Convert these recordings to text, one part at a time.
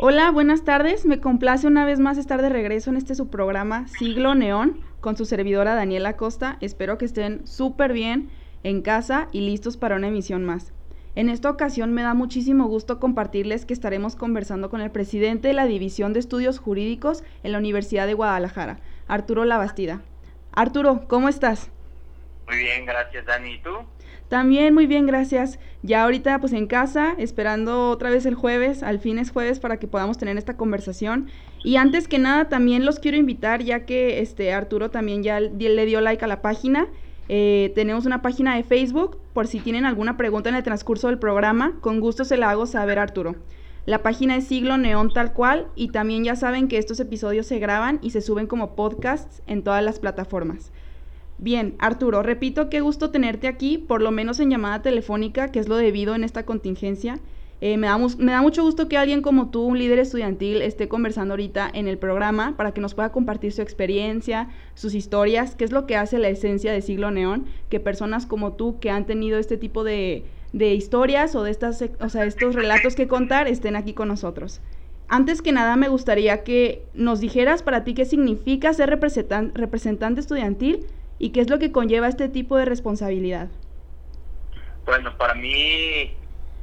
Hola, buenas tardes. Me complace una vez más estar de regreso en este su programa Siglo Neón con su servidora Daniela Costa. Espero que estén súper bien en casa y listos para una emisión más. En esta ocasión me da muchísimo gusto compartirles que estaremos conversando con el presidente de la División de Estudios Jurídicos en la Universidad de Guadalajara, Arturo Labastida. Arturo, ¿cómo estás? Muy bien, gracias Dani. ¿Y tú? También muy bien, gracias. Ya ahorita pues en casa, esperando otra vez el jueves, al fin es jueves para que podamos tener esta conversación. Y antes que nada también los quiero invitar, ya que este Arturo también ya le dio like a la página. Eh, tenemos una página de Facebook, por si tienen alguna pregunta en el transcurso del programa, con gusto se la hago saber Arturo. La página es Siglo Neón tal cual y también ya saben que estos episodios se graban y se suben como podcasts en todas las plataformas. Bien, Arturo, repito, qué gusto tenerte aquí, por lo menos en llamada telefónica, que es lo debido en esta contingencia. Eh, me, da, me, da, mucho gusto que alguien como tú, un líder estudiantil, esté conversando ahorita en el programa para que nos pueda compartir su experiencia, sus historias, qué es lo que hace la esencia de Siglo Neón, que personas como tú que han tenido este tipo de, de historias o de estas, o sea, estos relatos que contar estén aquí con nosotros. Antes que nada me gustaría que nos dijeras para ti qué significa ser representante estudiantil y qué es lo que conlleva este tipo de responsabilidad? Bueno, para mí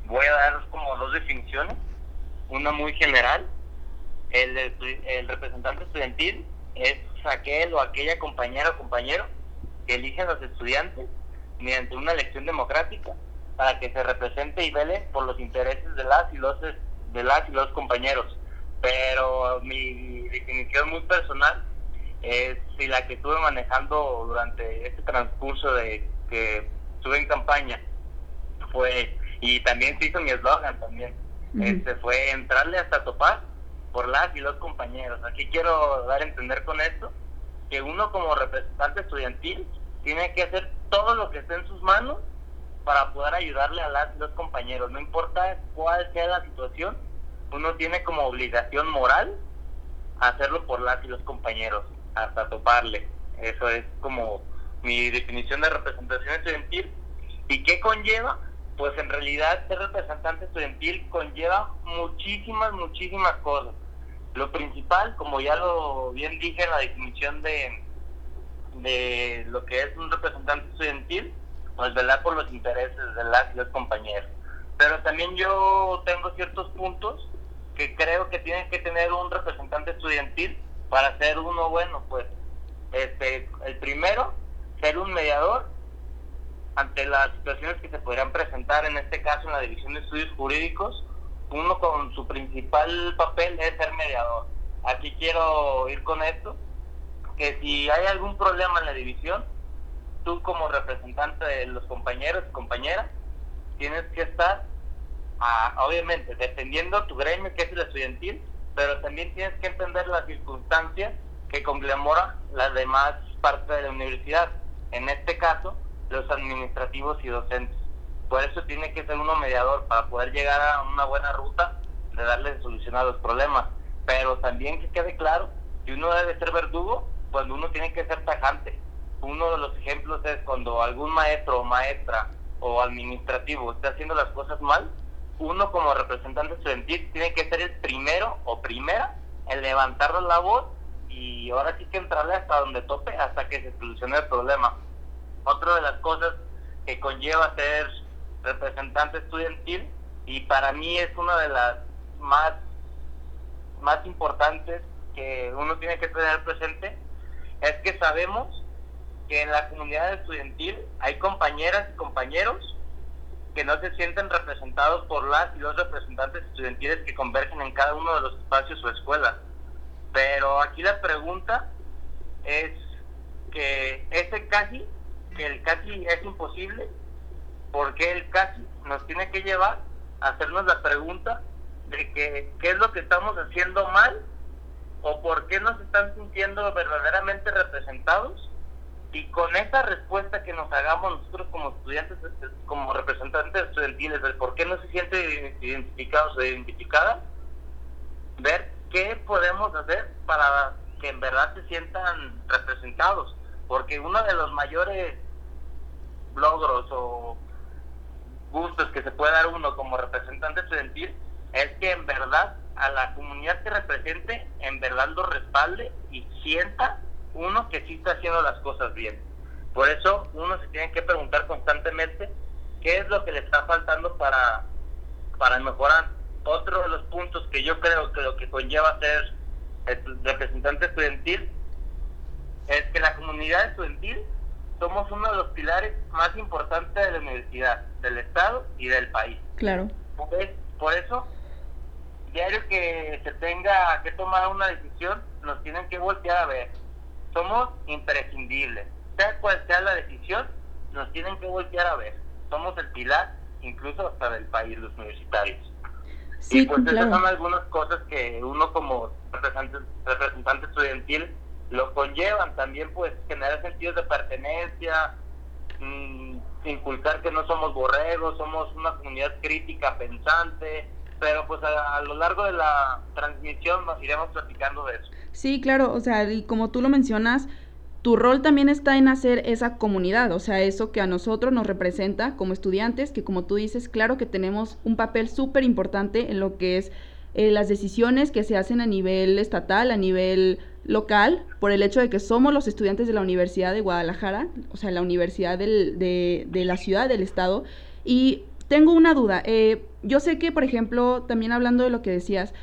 voy a dar como dos definiciones. Una muy general. El, representante estudiantil es aquel o aquella compañera o compañero que eligen los estudiantes mediante una elección democrática para que se represente y vele por los intereses de las y los de las y los compañeros. Pero mi definición muy personal es si la que estuve manejando durante este transcurso de que estuve en campaña fue, y también se hizo mi eslogan también, este fue entrarle hasta topar por las y los compañeros. Aquí quiero dar a entender con esto que uno como representante estudiantil tiene que hacer todo lo que esté en sus manos para poder ayudarle a las y los compañeros. No importa cuál sea la situación, uno tiene como obligación moral hacerlo por las y los compañeros hasta toparle. Eso es como mi definición de representación estudiantil. ¿Y qué conlleva? Pues en realidad ser representante estudiantil conlleva muchísimas, muchísimas cosas. Lo principal, como ya lo bien dije en la definición de, de lo que es un representante estudiantil, pues velar por los intereses de las y los compañeros. Pero también yo tengo ciertos puntos que creo que tiene que tener un representante estudiantil para ser uno bueno, pues este, el primero, ser un mediador ante las situaciones que se podrían presentar, en este caso en la División de Estudios Jurídicos, uno con su principal papel es ser mediador. Aquí quiero ir con esto, que si hay algún problema en la división, tú como representante de los compañeros y compañeras, tienes que estar, ah, obviamente, defendiendo tu gremio, que es el estudiantil, pero también tienes que entender las circunstancias que conglomora las demás partes de la universidad. En este caso, los administrativos y docentes. Por eso tiene que ser uno mediador para poder llegar a una buena ruta de darle solución a los problemas. Pero también que quede claro que uno debe ser verdugo cuando uno tiene que ser tajante. Uno de los ejemplos es cuando algún maestro o maestra o administrativo está haciendo las cosas mal, uno como representante estudiantil tiene que ser el primero o primera en levantar la voz y ahora sí que entrarle hasta donde tope hasta que se solucione el problema. Otra de las cosas que conlleva ser representante estudiantil y para mí es una de las más, más importantes que uno tiene que tener presente es que sabemos que en la comunidad estudiantil hay compañeras y compañeros que no se sienten representados por las y los representantes estudiantiles que convergen en cada uno de los espacios o escuelas. Pero aquí la pregunta es que ese casi, el casi es imposible, porque el casi nos tiene que llevar a hacernos la pregunta de que qué es lo que estamos haciendo mal o por qué nos están sintiendo verdaderamente representados y con esa respuesta que nos hagamos nosotros como estudiantes, como representantes estudiantiles, del por qué no se sienten identificados o identificadas, ver qué podemos hacer para que en verdad se sientan representados. Porque uno de los mayores logros o gustos que se puede dar uno como representante estudiantil es que en verdad a la comunidad que represente en verdad lo respalde y sienta uno que sí está haciendo las cosas bien. Por eso uno se tiene que preguntar constantemente qué es lo que le está faltando para, para mejorar. Otro de los puntos que yo creo que lo que conlleva ser representante estudiantil es que la comunidad estudiantil somos uno de los pilares más importantes de la universidad, del Estado y del país. Claro. Por eso, diario que se tenga que tomar una decisión, nos tienen que voltear a ver. Somos imprescindibles. Sea cual sea la decisión, nos tienen que voltear a ver. Somos el pilar, incluso hasta del país, los universitarios. Sí, y pues claro. esas son algunas cosas que uno como representante, representante estudiantil lo conllevan también pues generar sentidos de pertenencia, mmm, inculcar que no somos borregos, somos una comunidad crítica, pensante, pero pues a, lo largo de la transmisión nos iremos platicando de eso. Sí, claro, o sea, y como tú lo mencionas, tu rol también está en hacer esa comunidad, o sea, eso que a nosotros nos representa como estudiantes, que como tú dices, claro que tenemos un papel súper importante en lo que es eh, las decisiones que se hacen a nivel estatal, a nivel local, por el hecho de que somos los estudiantes de la Universidad de Guadalajara, o sea, la universidad de, de, la ciudad, del estado. Y tengo una duda. Eh, yo sé que, por ejemplo, también hablando de lo que decías,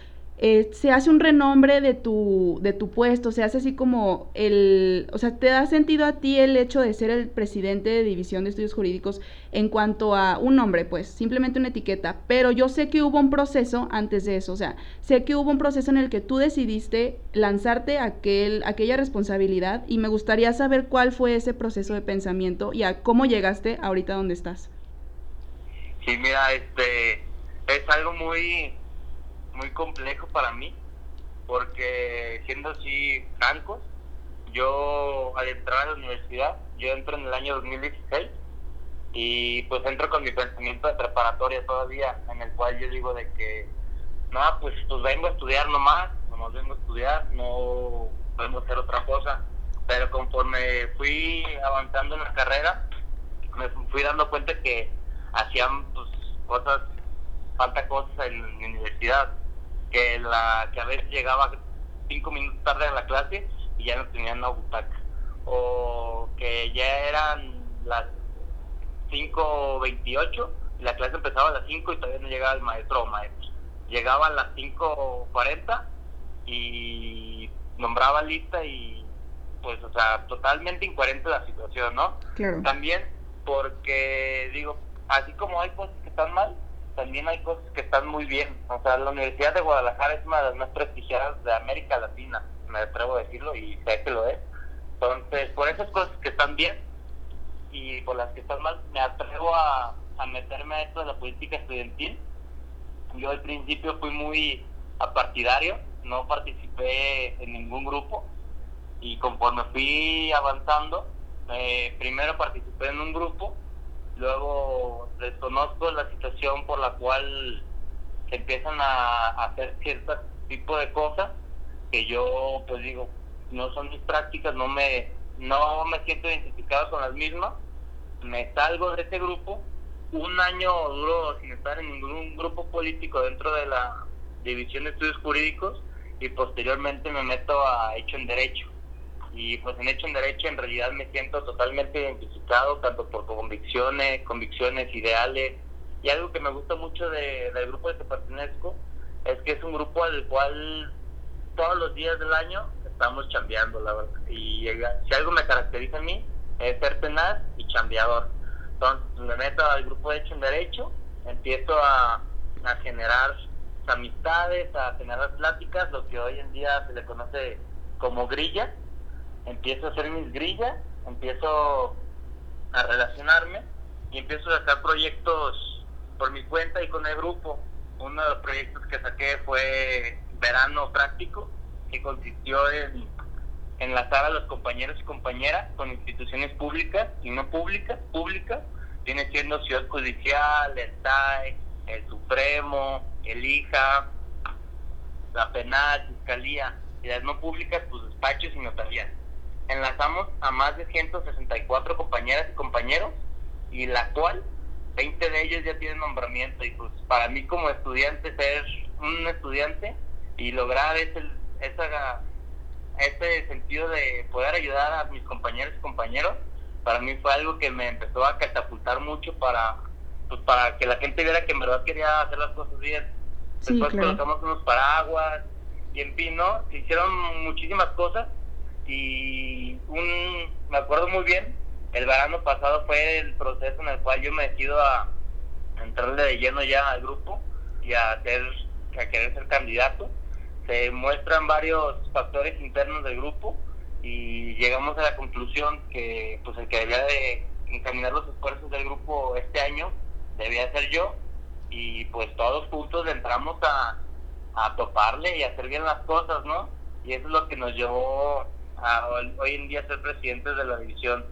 eh, se hace un renombre de tu, de tu puesto, se hace así como el, o sea, ¿te da sentido a ti el hecho de ser el presidente de División de Estudios Jurídicos en cuanto a un nombre, pues, simplemente una etiqueta? Pero yo sé que hubo un proceso antes de eso, o sea, sé que hubo un proceso en el que tú decidiste lanzarte aquel, aquella responsabilidad y me gustaría saber cuál fue ese proceso de pensamiento y a cómo llegaste ahorita donde estás. Sí, mira, este, es algo muy muy complejo para mí, porque siendo así francos, yo al entrar a la universidad, yo entro en el año 2016 y pues entro con mi pensamiento de preparatoria todavía, en el cual yo digo de que, no, pues, pues vengo a estudiar nomás, nomás vengo a estudiar, no podemos hacer otra cosa. Pero conforme fui avanzando en la carrera, me fui dando cuenta que hacían pues, cosas, falta cosas en mi universidad que la que a veces llegaba cinco minutos tarde a la clase y ya no tenían una butaca. O que ya eran las 5.28 y la clase empezaba a las 5 y todavía no llegaba el maestro o maestro llegaba a las 5.40 y nombraba lista y pues o sea totalmente incoherente la situación no claro. también porque digo así como hay cosas que están mal también hay cosas que están muy bien. O sea, la Universidad de Guadalajara es una de las más prestigiadas de América Latina, me atrevo a decirlo y sé que lo es. Entonces, por esas cosas que están bien y por las que están mal, me atrevo a, meterme a esto de la política estudiantil. Yo al principio fui muy apartidario, no participé en ningún grupo y conforme fui avanzando, eh, primero participé en un grupo luego desconozco la situación por la cual se empiezan a, hacer cierto tipo de cosas que yo pues digo no son mis prácticas no me no me siento identificado con las mismas. Me salgo de ese grupo. Un año duro sin estar en ningún grupo político dentro de la división de estudios jurídicos y posteriormente me meto a hecho en derecho y pues en hecho en derecho en realidad me siento totalmente identificado tanto por convicciones, convicciones, ideales y algo que me gusta mucho de, del grupo al que pertenezco es que es un grupo al cual todos los días del año estamos chambeando, la verdad. Y si algo me caracteriza a mí es ser tenaz y chambeador. Entonces me meto al grupo de hecho en derecho, empiezo a, a generar amistades, a generar pláticas, lo que hoy en día se le conoce como grilla empiezo a hacer mis grillas, empiezo a relacionarme y empiezo a sacar proyectos por mi cuenta y con el grupo. Uno de los proyectos que saqué fue Verano Práctico, que consistió en enlazar a los compañeros y compañeras con instituciones públicas y no públicas, públicas, viene siendo Ciudad Judicial, el TAE, el Supremo, el IJA, la Penal, Fiscalía, y las no públicas, pues despachos y notarías enlazamos a más de 164 compañeras y compañeros y la cual 20 de ellos ya tienen nombramiento y pues para mí como estudiante ser un estudiante y lograr ese, esa, ese sentido de poder ayudar a mis compañeros y compañeros, para mí fue algo que me empezó a catapultar mucho para, pues, para que la gente viera que en verdad quería hacer las cosas bien. Después colocamos unos paraguas y en Pino se hicieron muchísimas cosas y un, me acuerdo muy bien, el verano pasado fue el proceso en el cual yo me decido a entrarle de lleno ya al grupo y a, hacer, a querer ser candidato. Se muestran varios factores internos del grupo y llegamos a la conclusión que pues el que debía de encaminar los esfuerzos del grupo este año debía ser yo y pues todos juntos entramos a, a toparle y a hacer bien las cosas, ¿no? Y eso es lo que nos llevó a hoy en día ser presidentes de la división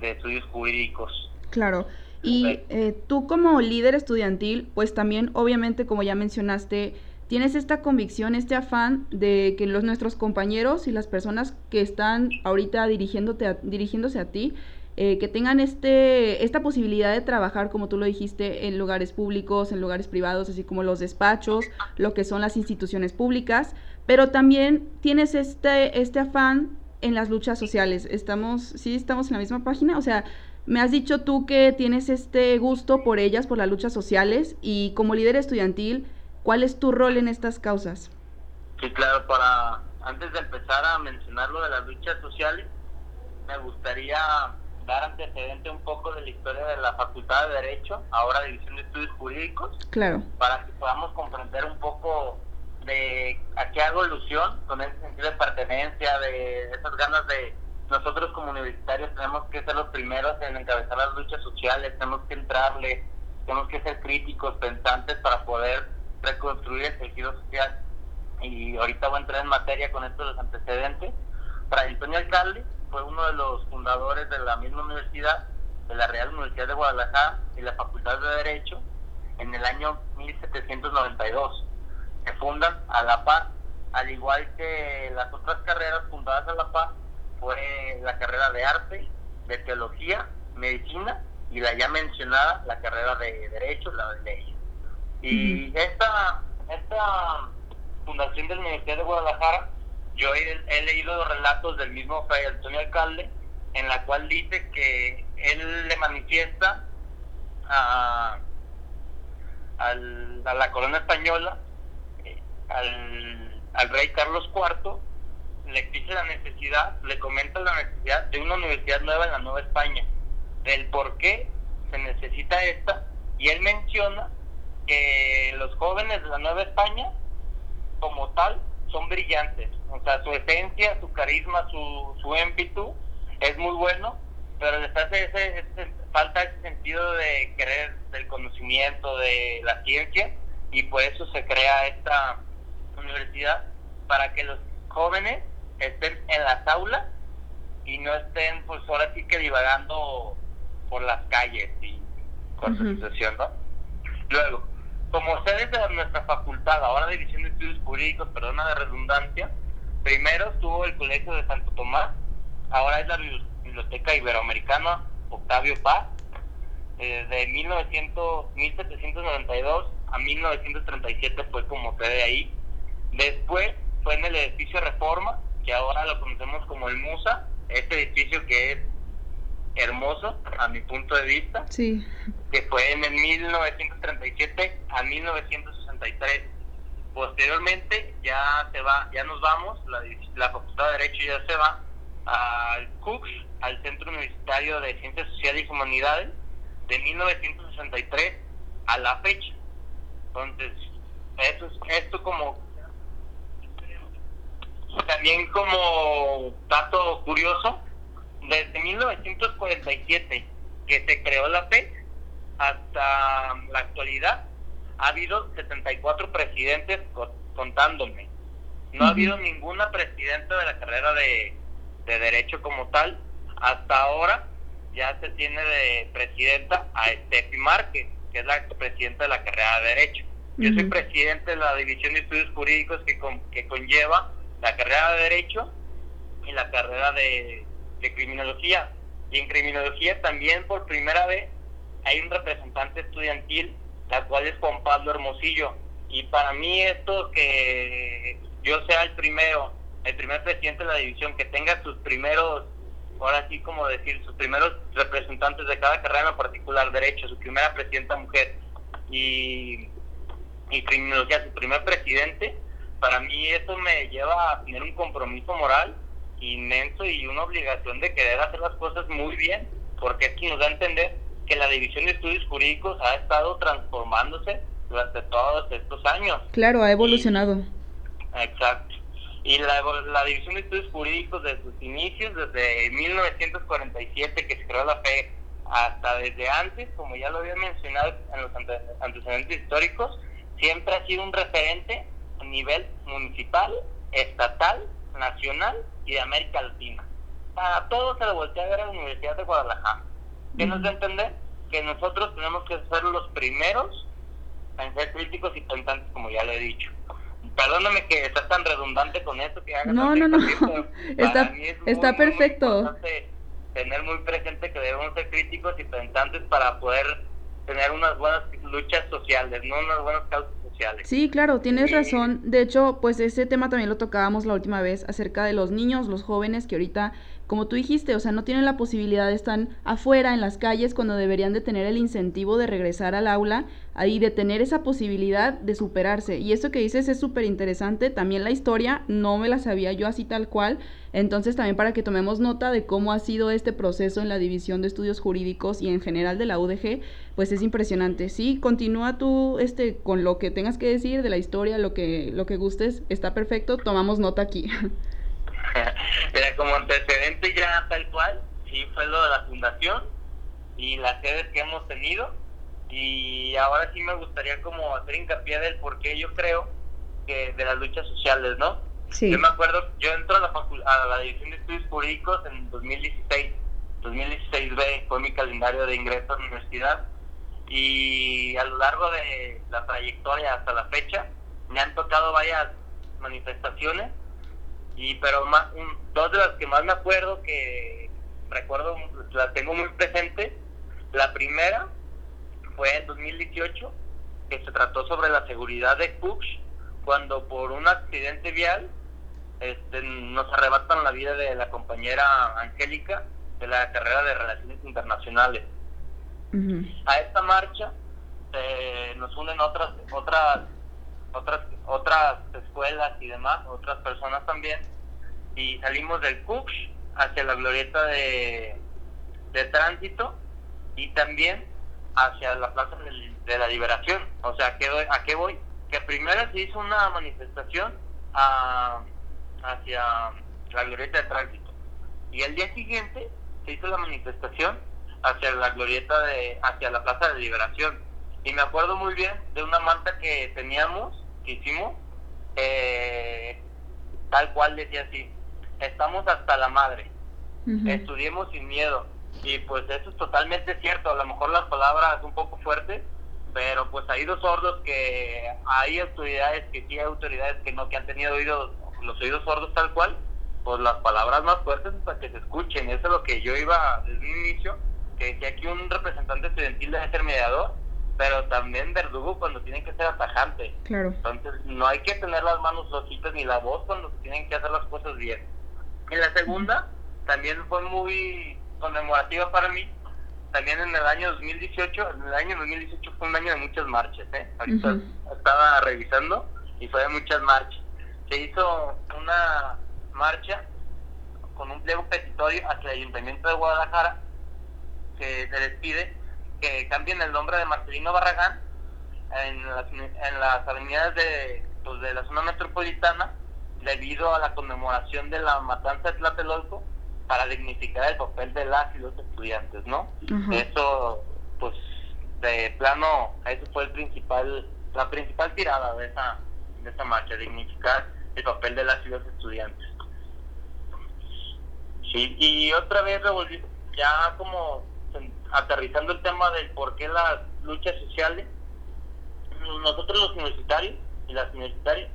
de estudios jurídicos. Claro. Y eh, tú como líder estudiantil, pues también obviamente como ya mencionaste, tienes esta convicción, este afán de que los nuestros compañeros y las personas que están ahorita dirigiéndote dirigiéndose a ti, eh, que tengan este, esta posibilidad de trabajar, como tú lo dijiste, en lugares públicos, en lugares privados, así como los despachos, lo que son las instituciones públicas, pero también tienes este, este afán en las luchas sociales. Estamos, sí, estamos en la misma página, o sea, me has dicho tú que tienes este gusto por ellas, por las luchas sociales, y como líder estudiantil, ¿cuál es tu rol en estas causas? Sí, claro, para antes de empezar a mencionar lo de las luchas sociales, me gustaría dar antecedente un poco de la historia de la Facultad de Derecho, ahora División de Estudios Jurídicos, claro. para que podamos comprender un poco de a qué hago ilusión con ese sentido de pertenencia, de esas ganas de nosotros como universitarios tenemos que ser los primeros en encabezar las luchas sociales, tenemos que entrarle, tenemos que ser críticos, pensantes para poder reconstruir el tejido social. Y ahorita voy a entrar en materia con estos los antecedentes. Fray Antonio Alcalde fue uno de los fundadores de la misma universidad, de la Real Universidad de Guadalajara y la Facultad de Derecho, en el año 1792. Se fundan a la paz, al igual que las otras carreras fundadas a la paz, fue la carrera de arte, de teología, medicina y la ya mencionada, la carrera de derecho, la de leyes. Y esta, esta fundación de la Universidad de Guadalajara, yo he, leído los relatos del mismo Fray Antonio Alcalde, en la cual dice que él le manifiesta a, a la corona española, eh, al, al rey Carlos IV, le exige la necesidad, le comenta la necesidad de una universidad nueva en la Nueva España, del por qué se necesita esta, y él menciona que los jóvenes de la Nueva España, como tal, son brillantes, o sea, su esencia, su carisma, su, su ímpetu es muy bueno, pero les hace ese, falta ese sentido de querer del conocimiento, de la ciencia, y por eso se crea esta universidad para que los jóvenes estén en las aulas y no estén pues ahora sí que divagando por las calles y con uh situación, ¿no? Luego, como ustedes de nuestra facultad, ahora División de Estudios Jurídicos, perdona de redundancia, primero estuvo el Colegio de Santo Tomás, ahora es la Biblioteca Iberoamericana Octavio Paz, eh, de 1900, 1792 a 1937 fue como sede ahí. Después fue en el edificio Reforma, que ahora lo conocemos como el Musa, este edificio que es hermoso a mi punto de vista, sí. que fue en el 1937 a 1963. Posteriormente ya se va, ya nos vamos, la, la Facultad de Derecho ya se va al CUCS, al Centro Universitario de Ciencias Sociales y Humanidades, de 1963 a la fecha. Entonces, eso esto como también como dato curioso, desde 1947 que se creó la FED hasta la actualidad ha habido 74 presidentes contándome. No ha habido ninguna presidenta de la carrera de, de Derecho como tal. Hasta ahora ya se tiene de presidenta a Steffi Márquez, que es la presidenta de la carrera de Derecho. Yo soy presidente de la División de Estudios Jurídicos que, que conlleva la carrera de Derecho y la carrera de, Criminología. Y en Criminología también por primera vez hay un representante estudiantil, la cual es Juan Pablo Hermosillo. Y para mí esto que yo sea el primero, el primer presidente de la división que tenga sus primeros, ahora sí como decir, sus primeros representantes de cada carrera en particular, derecho, su primera presidenta mujer y, y criminología, su primer presidente, para mí eso me lleva a tener un compromiso moral inmenso y una obligación de querer hacer las cosas muy bien, porque es nos da a entender que la División de Estudios Jurídicos ha estado transformándose durante todos estos años. Claro, ha evolucionado. exacto. Y la, la División de Estudios Jurídicos desde sus inicios, desde 1947 que se creó la FE, hasta desde antes, como ya lo había mencionado en los antecedentes históricos, siempre ha sido un referente a nivel municipal, estatal, nacional y de América Latina. Para todos se le voltea a ver a la Universidad de Guadalajara. ¿Qué nos da a entender? Que nosotros tenemos que ser los primeros en ser críticos y pensantes, como ya lo he dicho. Perdóname que estás tan redundante con esto que hagas. No, no, no. está, está perfecto. tener muy presente que debemos ser críticos y pensantes para poder tener unas buenas luchas sociales, no unas buenas causas sociales. Sí, claro, tienes razón. De hecho, pues ese tema también lo tocábamos la última vez acerca de los niños, los jóvenes que ahorita como tú dijiste, o sea, no tienen la posibilidad de estar afuera en las calles cuando deberían de tener el incentivo de regresar al aula y de tener esa posibilidad de superarse. Y esto que dices es súper interesante. También la historia no me la sabía yo así tal cual. Entonces también para que tomemos nota de cómo ha sido este proceso en la División de Estudios Jurídicos y en general de la UDG, pues es impresionante. Sí, continúa tú este, con lo que tengas que decir de la historia, lo que, lo que gustes, está perfecto, tomamos nota aquí. Mira, como antecedente ya tal cual, sí fue lo de la fundación y las sedes que hemos tenido. Y ahora sí me gustaría como hacer hincapié del por qué yo creo que de las luchas sociales, ¿no? Sí. Yo me acuerdo, yo entro a la, a la División de Estudios Jurídicos en 2016. 2016B fue mi calendario de ingreso a la universidad y a lo largo de la trayectoria hasta la fecha me han tocado varias manifestaciones y pero más, dos de las que más me acuerdo que recuerdo las tengo muy presente la primera fue en 2018 que se trató sobre la seguridad de Cooks cuando por un accidente vial este, nos arrebatan la vida de la compañera Angélica de la carrera de relaciones internacionales. A esta marcha eh, nos unen otras otras otras otras escuelas y demás, otras personas también, y salimos del Cux hacia la glorieta de, de tránsito y también hacia la Plaza de, la Liberación. O sea, ¿a qué, voy? ¿a qué voy? Que primero se hizo una manifestación hacia la glorieta de tránsito y el día siguiente se hizo la manifestación hacia la glorieta de hacia la Plaza de Liberación. Y me acuerdo muy bien de una manta que teníamos que hicimos, eh, tal cual decía así, estamos hasta la madre, estudiemos sin miedo. Y pues eso es totalmente cierto, a lo mejor las palabras un poco fuertes, pero pues hay dos sordos que hay autoridades que sí hay autoridades que no, que han tenido oídos, los oídos sordos tal cual, pues las palabras más fuertes para que se escuchen. Eso es lo que yo iba desde un inicio, que decía que un representante estudiantil debe ser mediador, pero también verdugo cuando tienen que ser atajante. Claro. Entonces, no hay que tener las manos flojitas ni la voz cuando tienen que hacer las cosas bien. Y la segunda también fue muy conmemorativa para mí. También en el año 2018, en el año 2018 fue un año de muchas marchas, ¿eh? Ahorita estaba revisando y fue de muchas marchas. Se hizo una marcha con un pliego petitorio hacia el Ayuntamiento de Guadalajara que se despide que cambien el nombre de Marcelino Barragán en las, en las avenidas de, pues, de la zona metropolitana debido a la conmemoración de la matanza de Tlatelolco para dignificar el papel de las y los estudiantes, ¿no? Eso, pues, de plano, eso fue el principal, la principal tirada de esa, de esa marcha, dignificar el papel de las y los estudiantes. Sí, y otra vez revolví, ya como aterrizando el tema del por qué las luchas sociales, nosotros los universitarios y las universitarias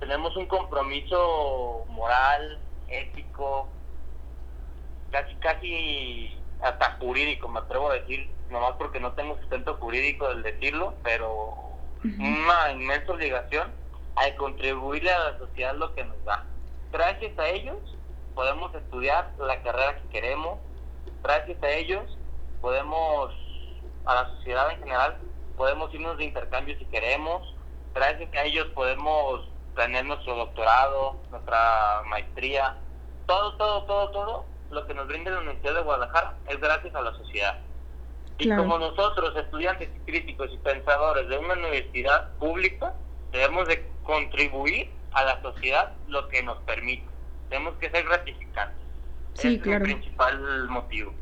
tenemos un compromiso moral, ético, casi, casi hasta jurídico, me atrevo a decir, nomás porque no tengo sustento jurídico del decirlo, pero una inmensa obligación al contribuirle a la sociedad lo que nos da. Gracias a ellos podemos estudiar la carrera que queremos, gracias a ellos podemos, a la sociedad en general, podemos irnos de intercambio si queremos, gracias a ellos podemos tener nuestro doctorado, nuestra maestría, todo, todo, todo, todo lo que nos brinda la Universidad de Guadalajara es gracias a la sociedad. Y como nosotros, estudiantes críticos y pensadores de una universidad pública, debemos de contribuir a la sociedad lo que nos permite. Tenemos que ser gratificantes. Sí, es el principal motivo.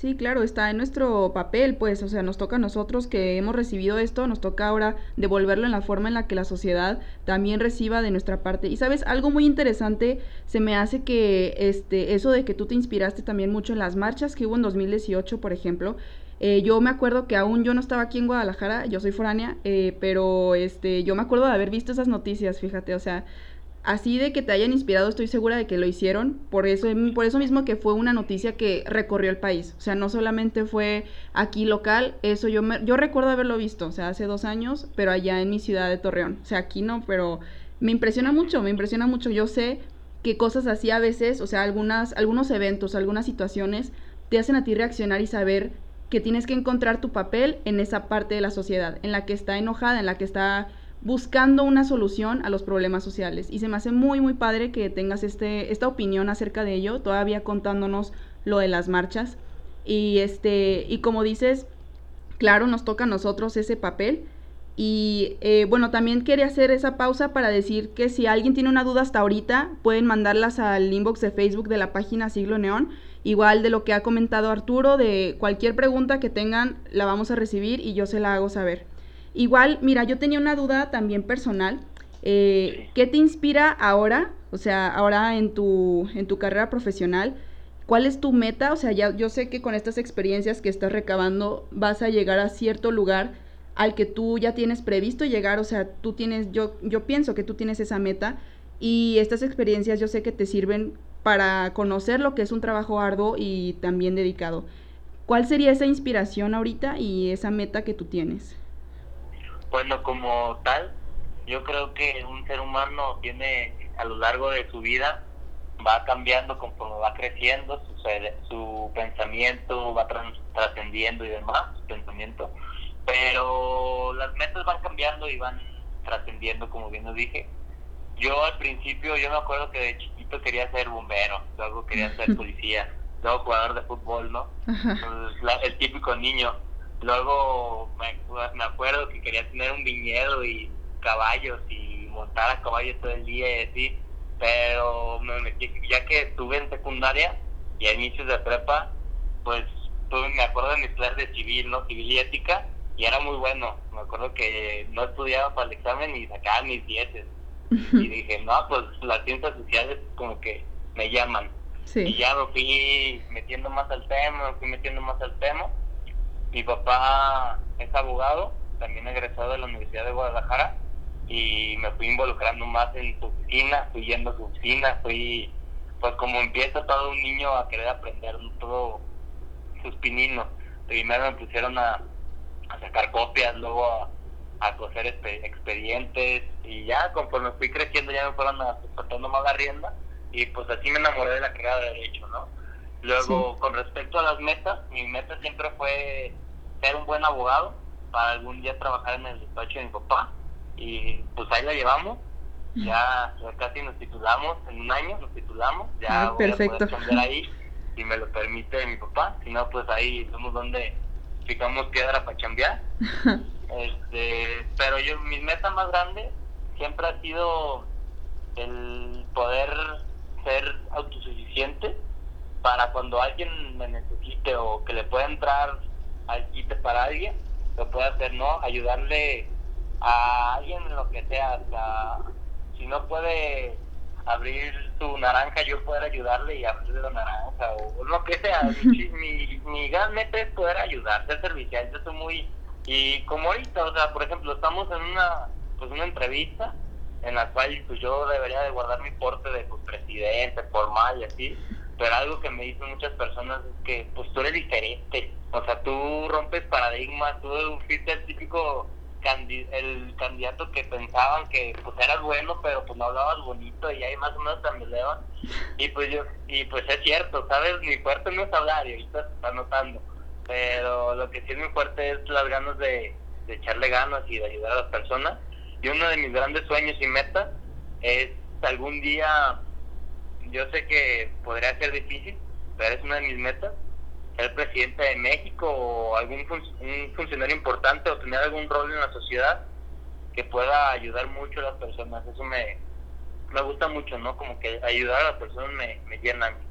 Sí, claro, está en nuestro papel, pues, o sea, nos toca a nosotros que hemos recibido esto, nos toca ahora devolverlo en la forma en la que la sociedad también reciba de nuestra parte. Y sabes, algo muy interesante se me hace que este eso de que tú te inspiraste también mucho en las marchas que hubo en 2018, por ejemplo. Eh, yo me acuerdo que aún yo no estaba aquí en Guadalajara, yo soy foránea, eh, pero este, yo me acuerdo de haber visto esas noticias, fíjate, o sea, así de que te hayan inspirado, estoy segura de que lo hicieron, por eso, por eso mismo que fue una noticia que recorrió el país, o sea, no solamente fue aquí local, eso yo, me, yo recuerdo haberlo visto, o sea, hace dos años, pero allá en mi ciudad de Torreón, o sea, aquí no, pero me impresiona mucho, me impresiona mucho, yo sé que cosas así a veces, o sea, algunas, algunos eventos, algunas situaciones, te hacen a ti reaccionar y saber que tienes que encontrar tu papel en esa parte de la sociedad, en la que está enojada, en la que está buscando una solución a los problemas sociales. Y se me hace muy, muy padre que tengas este, esta opinión acerca de ello, todavía contándonos lo de las marchas. Y, este, y como dices, claro, nos toca a nosotros ese papel. Y eh, bueno, también quería hacer esa pausa para decir que si alguien tiene una duda hasta ahorita, pueden mandarlas al inbox de Facebook de la página Siglo Neón. Igual de lo que ha comentado Arturo, de cualquier pregunta que tengan, la vamos a recibir y yo se la hago saber. Igual, mira, yo tenía una duda también personal. Eh, ¿Qué te inspira ahora? O sea, ahora en tu, en tu carrera profesional, ¿cuál es tu meta? O sea, ya, yo sé que con estas experiencias que estás recabando vas a llegar a cierto lugar al que tú ya tienes previsto llegar, o sea, tú tienes, yo, yo pienso que tú tienes esa meta y estas experiencias yo sé que te sirven para conocer lo que es un trabajo arduo y también dedicado. ¿Cuál sería esa inspiración ahorita y esa meta que tú tienes? Bueno, como tal, yo creo que un ser humano tiene a lo largo de su vida, va cambiando conforme va creciendo, su, su pensamiento va trascendiendo y demás, su pensamiento, pero las metas van cambiando y van trascendiendo, como bien lo dije. Yo al principio, yo me acuerdo que de chiquito quería ser bombero, luego quería ser policía, luego jugador de fútbol, ¿no? el típico niño Luego me, acuerdo que quería tener un viñedo y caballos y montar a caballos todo el día y así, pero me metí, ya que estuve en secundaria y a inicios de prepa, pues me acuerdo de mis clases de civil, ¿no? Civil y ética, y era muy bueno. Me acuerdo que no estudiaba para el examen y sacaba mis dieces. Y dije, no, pues las ciencias sociales como que me llaman. Y ya me fui metiendo más al tema, me fui metiendo más al tema mi papá es abogado, también egresado de la Universidad de Guadalajara y me fui involucrando más en su oficina, fui yendo a su oficina, fui, pues como empieza todo un niño a querer aprender todo sus pininos. Primero me pusieron a, sacar copias, luego a, coser expedientes y ya conforme fui creciendo ya me fueron soltando más la rienda y pues así me enamoré de la carrera de Derecho, ¿no? Luego, con respecto a las metas, mi meta siempre fue ser un buen abogado para algún día trabajar en el despacho de mi papá. Y pues ahí la llevamos. Ya, casi nos titulamos, en un año nos titulamos. Ya ah, perfecto. voy a ahí, si me lo permite mi papá. Si no, pues ahí somos donde picamos piedra para chambear. este, pero yo, mi meta más grande siempre ha sido el poder ser autosuficiente para cuando alguien me necesite o que le pueda entrar al quite para alguien, lo pueda hacer, ¿no? Ayudarle a alguien en lo que sea, hasta si no puede abrir su naranja, yo poder ayudarle y abrirle la naranja o lo que sea. mi, mi gran meta es poder ayudar, ser servicial. Yo soy muy. Y como ahorita, o sea, por ejemplo, estamos en una pues una entrevista en la cual pues yo debería de guardar mi porte de pues, presidente, formal y así pero algo que me dicen muchas personas es que pues tú eres diferente, o sea, tú rompes paradigmas, tú fuiste el típico el candidato que pensaban que pues eras bueno, pero pues no hablabas bonito y ahí más o menos te león. Y pues yo, y pues es cierto, ¿sabes? Mi fuerte no es hablar y ahorita se está notando. Pero lo que sí es muy fuerte es las ganas de, de echarle ganas y de ayudar a las personas. Y uno de mis grandes sueños y metas es algún día, yo sé que podría ser difícil, pero es una de mis metas, ser presidente de México o algún un funcionario importante o tener algún rol en la sociedad que pueda ayudar mucho a las personas. Eso me, me gusta mucho, ¿no? Como que ayudar a las personas me, me llena a mí.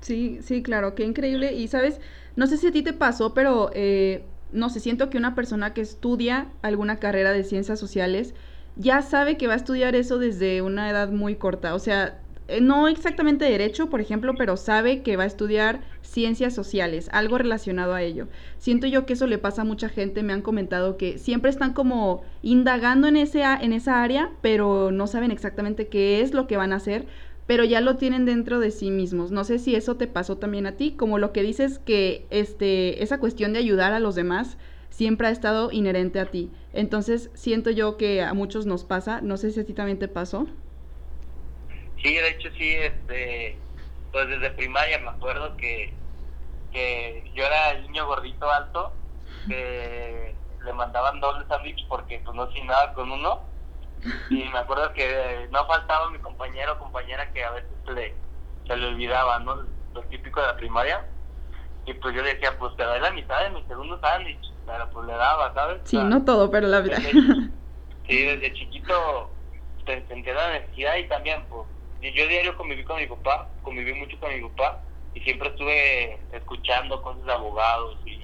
Sí, sí, claro, qué increíble. Y sabes, no sé si a ti te pasó, pero eh, no sé, siento que una persona que estudia alguna carrera de ciencias sociales ya sabe que va a estudiar eso desde una edad muy corta. O sea, no exactamente derecho, por ejemplo, pero sabe que va a estudiar ciencias sociales, algo relacionado a ello. Siento yo que eso le pasa a mucha gente, me han comentado que siempre están como indagando en, ese, en esa área, pero no saben exactamente qué es lo que van a hacer, pero ya lo tienen dentro de sí mismos. No sé si eso te pasó también a ti, como lo que dices que este, esa cuestión de ayudar a los demás siempre ha estado inherente a ti. Entonces siento yo que a muchos nos pasa, no sé si a ti también te pasó. Sí, de hecho sí, este, pues desde primaria me acuerdo que, que yo era el niño gordito alto, que le mandaban doble sándwich porque pues no nada con uno. Y me acuerdo que no faltaba mi compañero o compañera que a veces le, se le olvidaba, ¿no? Lo típico de la primaria. Y pues yo decía, pues te doy la mitad de mi segundo sándwich. Pero pues le daba, ¿sabes? Sí, no todo, pero la verdad. sí, desde chiquito te, te la necesidad y también, pues, yo diario conviví con mi papá, conviví mucho con mi papá y siempre estuve escuchando cosas de abogados y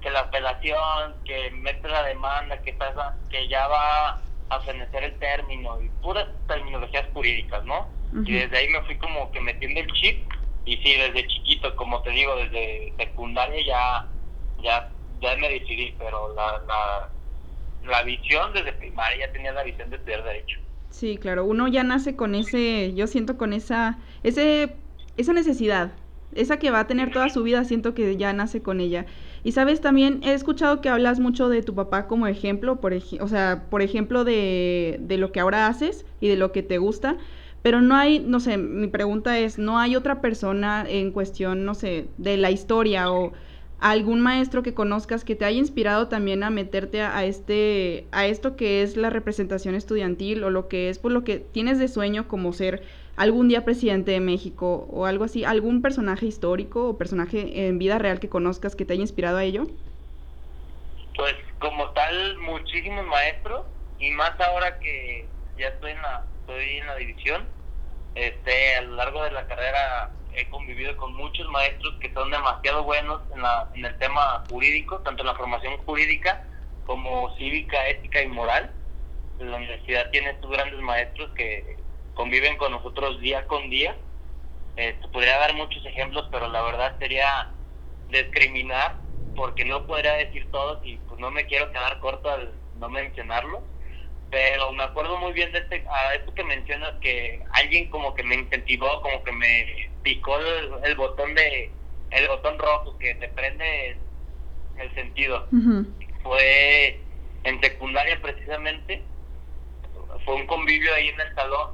que la apelación, que mete la demanda, que pasa, que ya va a fenecer el término y puras terminologías jurídicas, ¿no? Y desde ahí me fui como que metiendo el chip y sí, desde chiquito, como te digo, desde secundaria ya, ya, ya me decidí, pero la, la, la visión desde primaria ya tenía la visión de estudiar derecho. Sí, claro, uno ya nace con ese, yo siento con esa, ese, esa necesidad, esa que va a tener toda su vida, siento que ya nace con ella. Y sabes, también he escuchado que hablas mucho de tu papá como ejemplo, por o sea, por ejemplo de, de lo que ahora haces y de lo que te gusta, pero no hay, no sé, mi pregunta es, ¿no hay otra persona en cuestión, no sé, de la historia o algún maestro que conozcas que te haya inspirado también a meterte a, este a esto que es la representación estudiantil o lo que es por lo que tienes de sueño como ser algún día presidente de México o algo así, algún personaje histórico o personaje en vida real que conozcas que te haya inspirado a ello? Pues como tal muchísimos maestros y más ahora que ya estoy en la estoy en la división, este a lo largo de la carrera he convivido con muchos maestros que son demasiado buenos en, la, en el tema jurídico, tanto en la formación jurídica como cívica, ética y moral. La universidad tiene estos grandes maestros que conviven con nosotros día con día. Eh, podría dar muchos ejemplos, pero la verdad sería discriminar porque no podría decir todos y pues no me quiero quedar corto al no mencionarlo pero me acuerdo muy bien de este, a esto que mencionas que alguien como que me incentivó, como que me picó el, botón de, el botón rojo que te prende el sentido. Fue en secundaria precisamente, fue un convivio ahí en el salón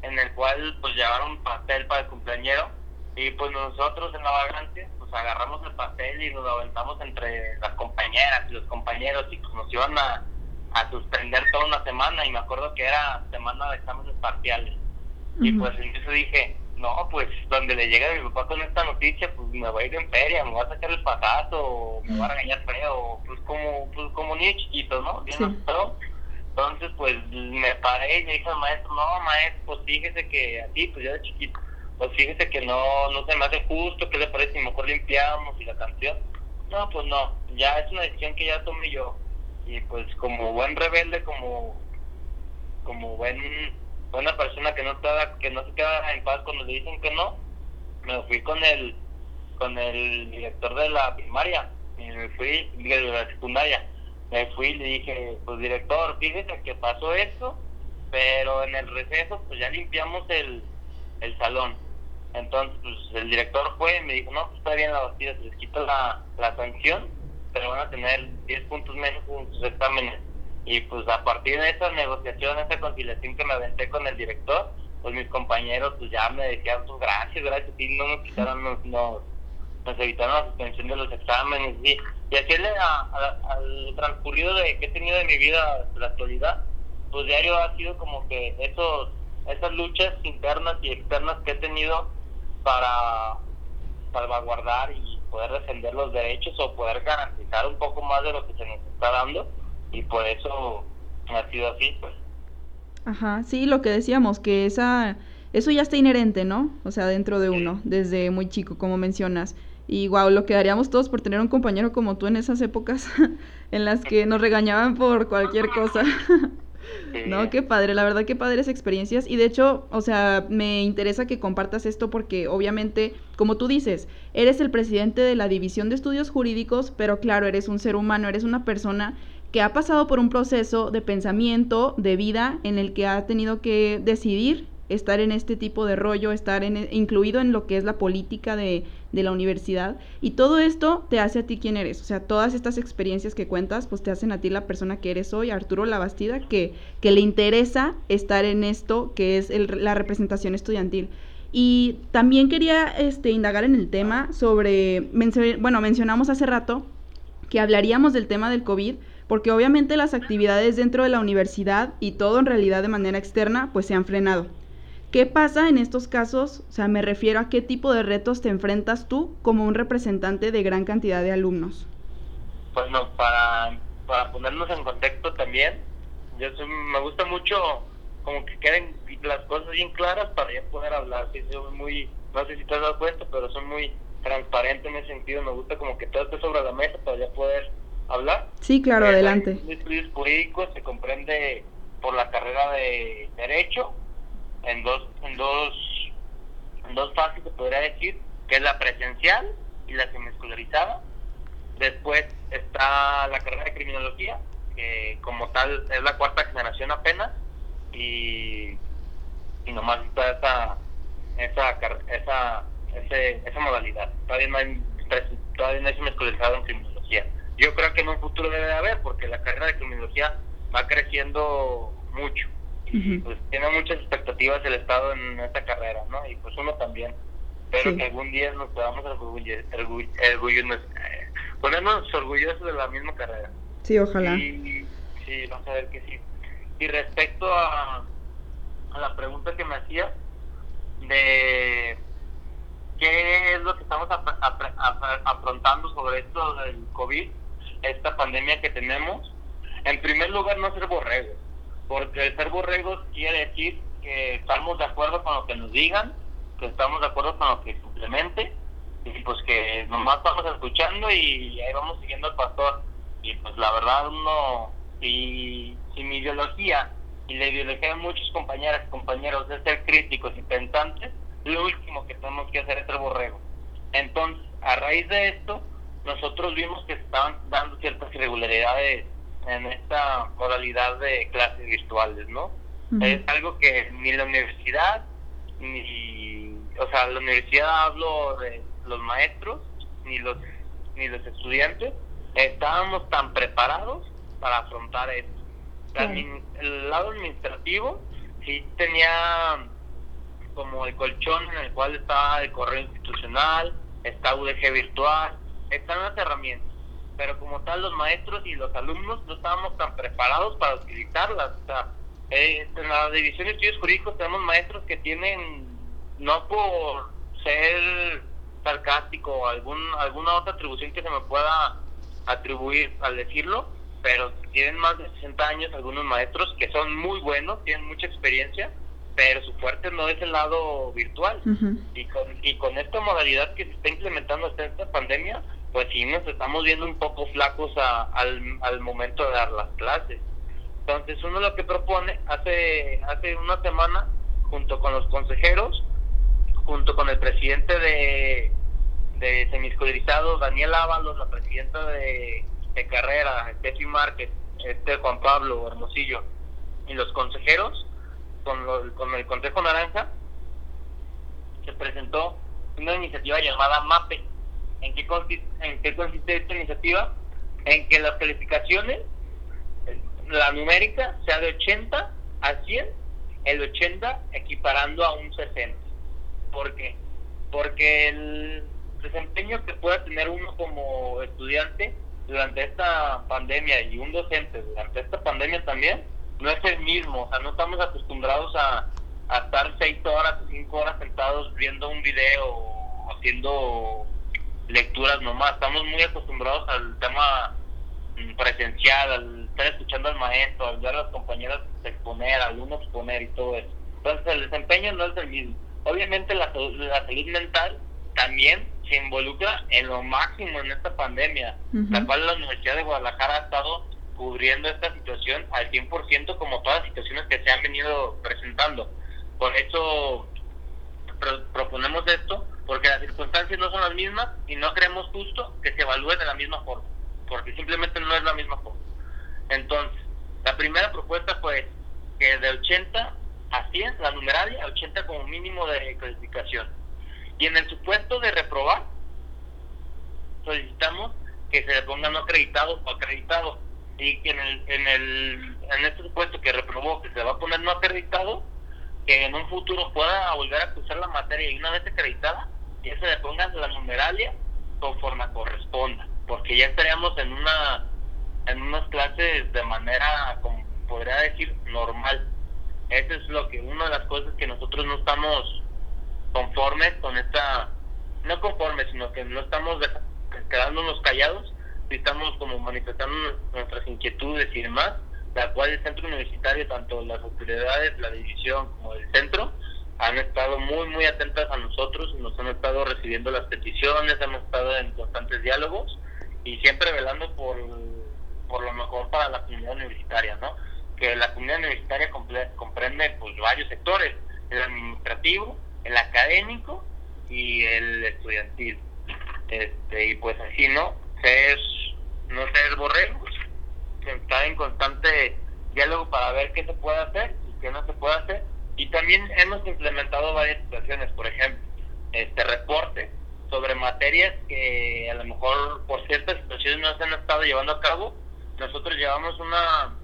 en el cual pues llevaron pastel para el cumpleañero y pues nosotros en la vagante pues agarramos el pastel y nos lo aventamos entre las compañeras y los compañeros y pues nos iban a a suspender toda una semana y me acuerdo que era semana de exámenes parciales. Y pues entonces dije, no, pues donde le llegue a mi papá con esta noticia, pues me voy a ir en feria, me va a sacar el pasazo, o me va a regañar feo, pues como, pues como niño chiquito, ¿no? Bien Entonces, pues me paré y le dije al maestro, no, maestro, pues fíjese que así, pues ya de chiquito, pues fíjese que no, no se me hace justo, ¿qué le parece si mejor limpiamos y la canción? No, pues no, ya es una decisión que ya tomé yo y pues como buen rebelde, como como buen buena persona que no está, que no se queda en paz cuando le dicen que no, me fui con el con el director de la primaria y me fui de la secundaria. Me fui y le dije pues director fíjese que pasó esto pero en el receso pues ya limpiamos el, el salón entonces pues el director fue y me dijo no pues está bien la bastida se les quita la, la sanción pero van a tener 10 puntos menos en sus exámenes. Y pues a partir de esa negociación, esa conciliación que me aventé con el director, pues mis compañeros pues ya me decían, pues gracias, gracias, y no nos quitaron, nos, nos, evitaron la suspensión de los exámenes. Y, y así al transcurrido de que he tenido de mi vida hasta la actualidad, pues diario ha sido como que esos esas luchas internas y externas que he tenido para salvaguardar y poder defender los derechos o poder garantizar un poco más de lo que se nos está dando y por eso ha sido así pues. Ajá sí lo que decíamos que esa eso ya está inherente no o sea dentro de uno desde muy chico como mencionas. Y wow lo quedaríamos todos por tener un compañero como tú en esas épocas en las que nos regañaban por cualquier cosa. No, qué padre, la verdad qué padres experiencias. Y de hecho, o sea, me interesa que compartas esto porque obviamente, como tú dices, eres el presidente de la División de Estudios Jurídicos, pero claro, eres un ser humano, eres una persona que ha pasado por un proceso de pensamiento, de vida, en el que ha tenido que decidir estar en este tipo de rollo, estar en, e, incluido en lo que es la política de, de, la universidad. Y todo esto te hace a ti quien eres. O sea, todas estas experiencias que cuentas, pues te hacen a ti la persona que eres hoy, Arturo Labastida, que, le interesa estar en esto, que es el, la representación estudiantil. Y también quería este, indagar en el tema sobre, bueno, mencionamos hace rato que hablaríamos del tema del COVID, porque obviamente las actividades dentro de la universidad y todo en realidad de manera externa, pues se han frenado. ¿Qué pasa en estos casos? O sea, me refiero a qué tipo de retos te enfrentas tú como un representante de gran cantidad de alumnos. Bueno, para, para ponernos en contexto también, yo me gusta mucho como que queden las cosas bien claras para ya poder hablar. Sí, soy muy, no sé si te has dado cuenta, pero soy muy transparente en ese sentido. Me gusta como que todo esté sobre la mesa para ya poder hablar. Sí, claro, eh, adelante. Estudios jurídicos se comprende por la carrera de Derecho, en dos, en dos, en dos fases se podría decir, que es la presencial y la semiescolarizada. Después está la carrera de criminología, que como tal es la cuarta generación apenas, y, y nomás está esa, esa, esa, ese, esa modalidad. Todavía no hay, todavía no hay semiescolarizado en criminología. Yo creo que en un futuro debe de haber, porque la carrera de criminología va creciendo mucho pues tiene muchas expectativas el Estado en esta carrera, ¿no? Y pues uno también. Pero que algún día nos podamos eh, ponernos orgullosos de la misma carrera. Sí, ojalá. Y, sí, vamos a ver que sí. Y respecto a, la pregunta que me hacía de qué es lo que estamos afrontando sobre esto del COVID, esta pandemia que tenemos, en primer lugar no ser borregos porque ser borregos quiere decir que estamos de acuerdo con lo que nos digan, que estamos de acuerdo con lo que simplemente, y pues que nomás estamos escuchando y ahí vamos siguiendo al pastor. Y pues la verdad uno, y si mi ideología y la ideología de muchos compañeras y compañeros es ser críticos y pensantes, lo último que tenemos que hacer es ser borregos. Entonces, a raíz de esto, nosotros vimos que estaban dando ciertas irregularidades en esta modalidad de clases virtuales, ¿no? Es algo que ni la universidad, ni, o sea, la universidad hablo de los maestros, ni los, ni los estudiantes, estábamos tan preparados para afrontar esto. El lado administrativo sí tenía como el colchón en el cual estaba el correo institucional, está UDG virtual, están las herramientas pero como tal los maestros y los alumnos no estábamos tan preparados para utilizarlas. O sea, eh, en la división de estudios jurídicos tenemos maestros que tienen, no por ser sarcástico o algún, alguna otra atribución que se me pueda atribuir al decirlo, pero tienen más de 60 años algunos maestros que son muy buenos, tienen mucha experiencia, pero su fuerte no es el lado virtual. y, con, y con esta modalidad que se está implementando hasta esta pandemia, pues sí nos estamos viendo un poco flacos al, al momento de dar las clases. Entonces uno lo que propone hace, hace una semana, junto con los consejeros, junto con el presidente de, de semiscolarizados, Daniel Ábalos, la presidenta de, de carrera, Steffi Márquez, este Juan Pablo Hermosillo, y los consejeros, con, con el Consejo Naranja, se presentó una iniciativa llamada MAPE, ¿En qué, consiste, ¿En qué consiste esta iniciativa? En que las calificaciones la numérica sea de 80 a 100, el 80 equiparando a un 60. ¿Por qué? Porque el desempeño que pueda tener uno como estudiante durante esta pandemia y un docente durante esta pandemia también no es el mismo, o sea, no estamos acostumbrados a, estar seis horas o cinco horas sentados viendo un video haciendo lecturas nomás, estamos muy acostumbrados al tema mm, presencial, al estar escuchando al maestro, al ver a las compañeras exponer, al uno exponer y todo eso. Entonces el desempeño no es el mismo. Obviamente la salud mental también se involucra en lo máximo en esta pandemia, la cual la Universidad de Guadalajara ha estado cubriendo esta situación al 100% como todas las situaciones que se han venido presentando. Por eso proponemos esto, porque las circunstancias no son las mismas y no creemos justo que se evalúe de la misma forma, porque simplemente no es la misma forma. Entonces, la primera propuesta fue que de 80 a 100, la numeralia, 80 como mínimo de calificación. Y en el supuesto de reprobar, solicitamos que se le ponga no acreditado o acreditado. Y que en el, en el en este supuesto que reprobó, que se va a poner no acreditado, que en un futuro pueda volver a cursar la materia y una vez acreditada, ya se le ponga la numeralia conforme corresponda, porque ya estaríamos en una en unas clases de manera, como podría decir, normal. Eso es lo que, una de las cosas que nosotros no estamos conformes con esta, no conformes, sino que no estamos quedándonos callados, y estamos como manifestando nuestras inquietudes y demás, la cual el centro universitario, tanto las autoridades, la división como el centro, han estado muy, muy atentas a nosotros, nos han estado recibiendo las peticiones, hemos estado en constantes diálogos y siempre velando por, por lo mejor para la comunidad universitaria, ¿no? Que la comunidad universitaria comprende pues varios sectores, el administrativo, el académico y el estudiantil. Este, y pues así, ¿no? Ser, no ser borregos, estar en constante diálogo para ver qué se puede hacer y qué no se puede hacer. Y también hemos implementado varias situaciones, por ejemplo, este reporte sobre materias que a lo mejor por ciertas situaciones no se han estado llevando a cabo. Nosotros llevamos una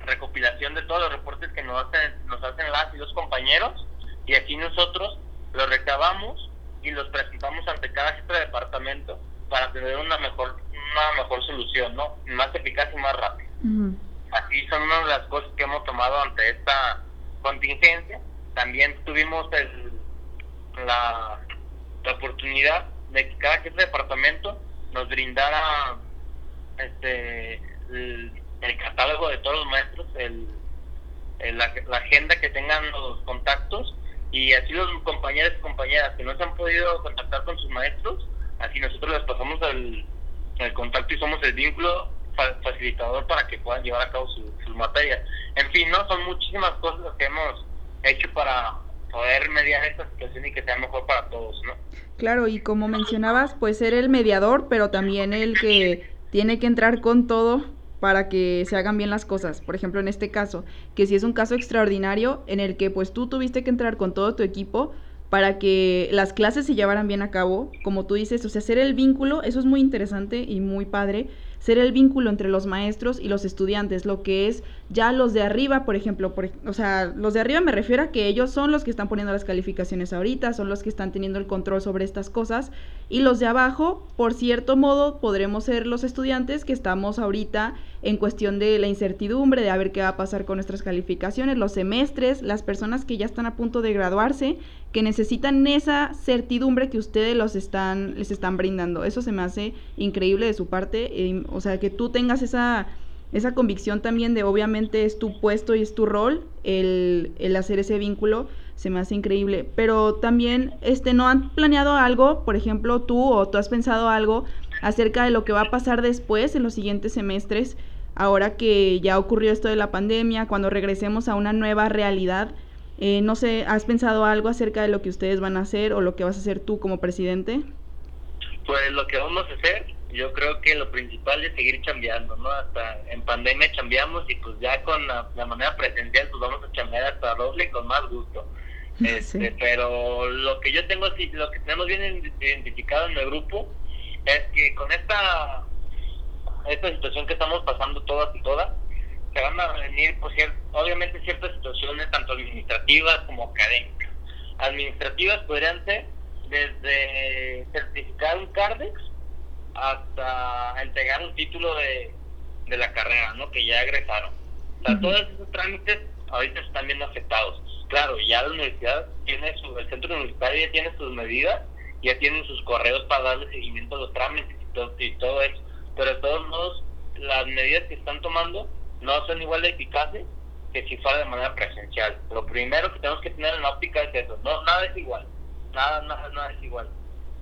recopilación de todos los reportes que nos hacen, nos hacen las y los compañeros y aquí nosotros los recabamos y los presentamos ante cada jefe de departamento para tener una mejor una mejor solución, ¿no? Más eficaz y más rápida. Así son una de las cosas que hemos tomado ante esta contingencia. También tuvimos el, la, la oportunidad de que cada jefe de departamento nos brindara este el, el catálogo de todos los maestros, el, la, la, agenda que tengan los contactos y así los compañeros y compañeras que no se han podido contactar con sus maestros, así nosotros les pasamos el, el contacto y somos el vínculo facilitador para que puedan llevar a cabo sus materias. En fin, no son muchísimas cosas que hemos hecho para poder mediar esta situación y que sea mejor para todos, ¿no? Claro, y como mencionabas, pues ser el mediador, pero también el que tiene que entrar con todo para que se hagan bien las cosas. Por ejemplo, en este caso, que si es un caso extraordinario en el que pues tú tuviste que entrar con todo tu equipo para que las clases se llevaran bien a cabo, como tú dices, o sea, hacer el vínculo, eso es muy interesante y muy padre ser el vínculo entre los maestros y los estudiantes, lo que es ya los de arriba, por ejemplo, por, o sea, los de arriba me refiero a que ellos son los que están poniendo las calificaciones ahorita, son los que están teniendo el control sobre estas cosas, y los de abajo, por cierto modo, podremos ser los estudiantes que estamos ahorita en cuestión de la incertidumbre, de a ver qué va a pasar con nuestras calificaciones, los semestres, las personas que ya están a punto de graduarse, que necesitan esa certidumbre que ustedes los están, les están brindando. Eso se me hace increíble de su parte, eh, o sea, que tú tengas esa, esa convicción también de obviamente es tu puesto y es tu rol el, el hacer ese vínculo, se me hace increíble. Pero también, este, ¿no han planeado algo, por ejemplo, tú o tú has pensado algo acerca de lo que va a pasar después en los siguientes semestres? Ahora que ya ocurrió esto de la pandemia, cuando regresemos a una nueva realidad, eh, no sé, ¿has pensado algo acerca de lo que ustedes van a hacer o lo que vas a hacer tú como presidente? Pues lo que vamos a hacer, yo creo que lo principal es seguir chambeando, ¿no? Hasta en pandemia chambeamos y pues ya con la, manera presencial pues vamos a chambear hasta doble con más gusto. Este, Pero lo que yo tengo, lo que tenemos bien identificado en el grupo es que con esta, esta situación que estamos pasando todas y todas, se van a venir, pues, obviamente, ciertas situaciones, tanto administrativas como académicas. Administrativas podrían ser desde certificar un CARDEX hasta entregar un título de, de la carrera, ¿no? Que ya egresaron. O sea, todos esos trámites ahorita están bien afectados. Claro, ya la universidad tiene su, el centro universitario ya tiene sus medidas, ya tienen sus correos para darle seguimiento a los trámites y todo, y todo eso. Pero de todos modos, las medidas que están tomando no son igual de eficaces que si fuera de manera presencial. Lo primero que tenemos que tener en la óptica es eso, no, nada es igual, nada, nada, nada es igual.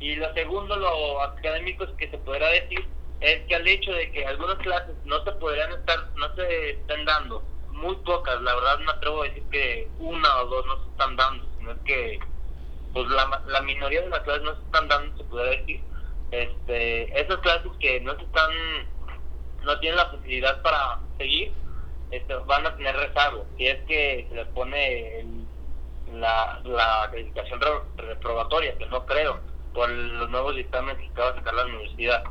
Y lo segundo, lo académico que se podrá decir, es que al hecho de que algunas clases no se podrían estar, no se estén dando, muy pocas, la verdad no atrevo a decir que una o dos no se están dando, sino que pues la, la minoría de las clases no se están dando, se podría decir, este, esas clases que no se están no tienen la posibilidad para seguir, este, van a tener rezago. Si es que se les pone la, la acreditación reprobatoria, que no creo, por los nuevos dictámenes que acaba de sacar la universidad.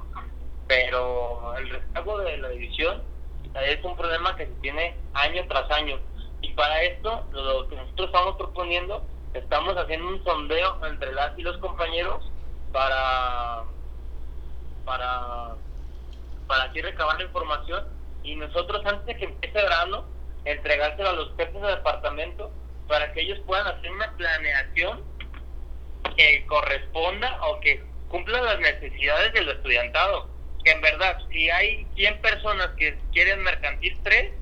Pero el rezago de la división es un problema que se tiene año tras año. Y para esto, lo que nosotros estamos proponiendo, estamos haciendo un sondeo entre las y los compañeros para para para así recabar la información y nosotros antes de que empiece el verano entregárselo a los jefes de departamento para que ellos puedan hacer una planeación que corresponda o que cumpla las necesidades del estudiantado. Que en verdad, si hay 100 personas que quieren mercantil 3,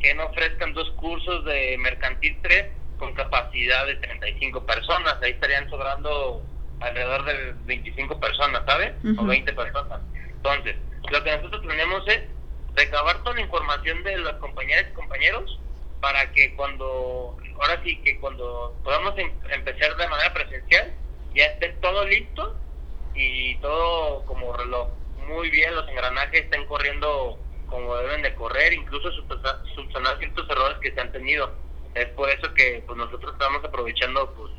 que no ofrezcan dos cursos de mercantil 3 con capacidad de 35 personas, ahí estarían sobrando alrededor de 25 personas, ¿sabes? O 20 personas. Entonces, lo que nosotros tenemos es recabar toda la información de las compañeras y compañeros para que cuando, ahora sí que cuando podamos em, empezar de manera presencial, ya esté todo listo y todo como reloj. Muy bien, los engranajes estén corriendo como deben de correr, incluso subsanar ciertos errores que se han tenido. Es por eso que pues nosotros estamos aprovechando, pues,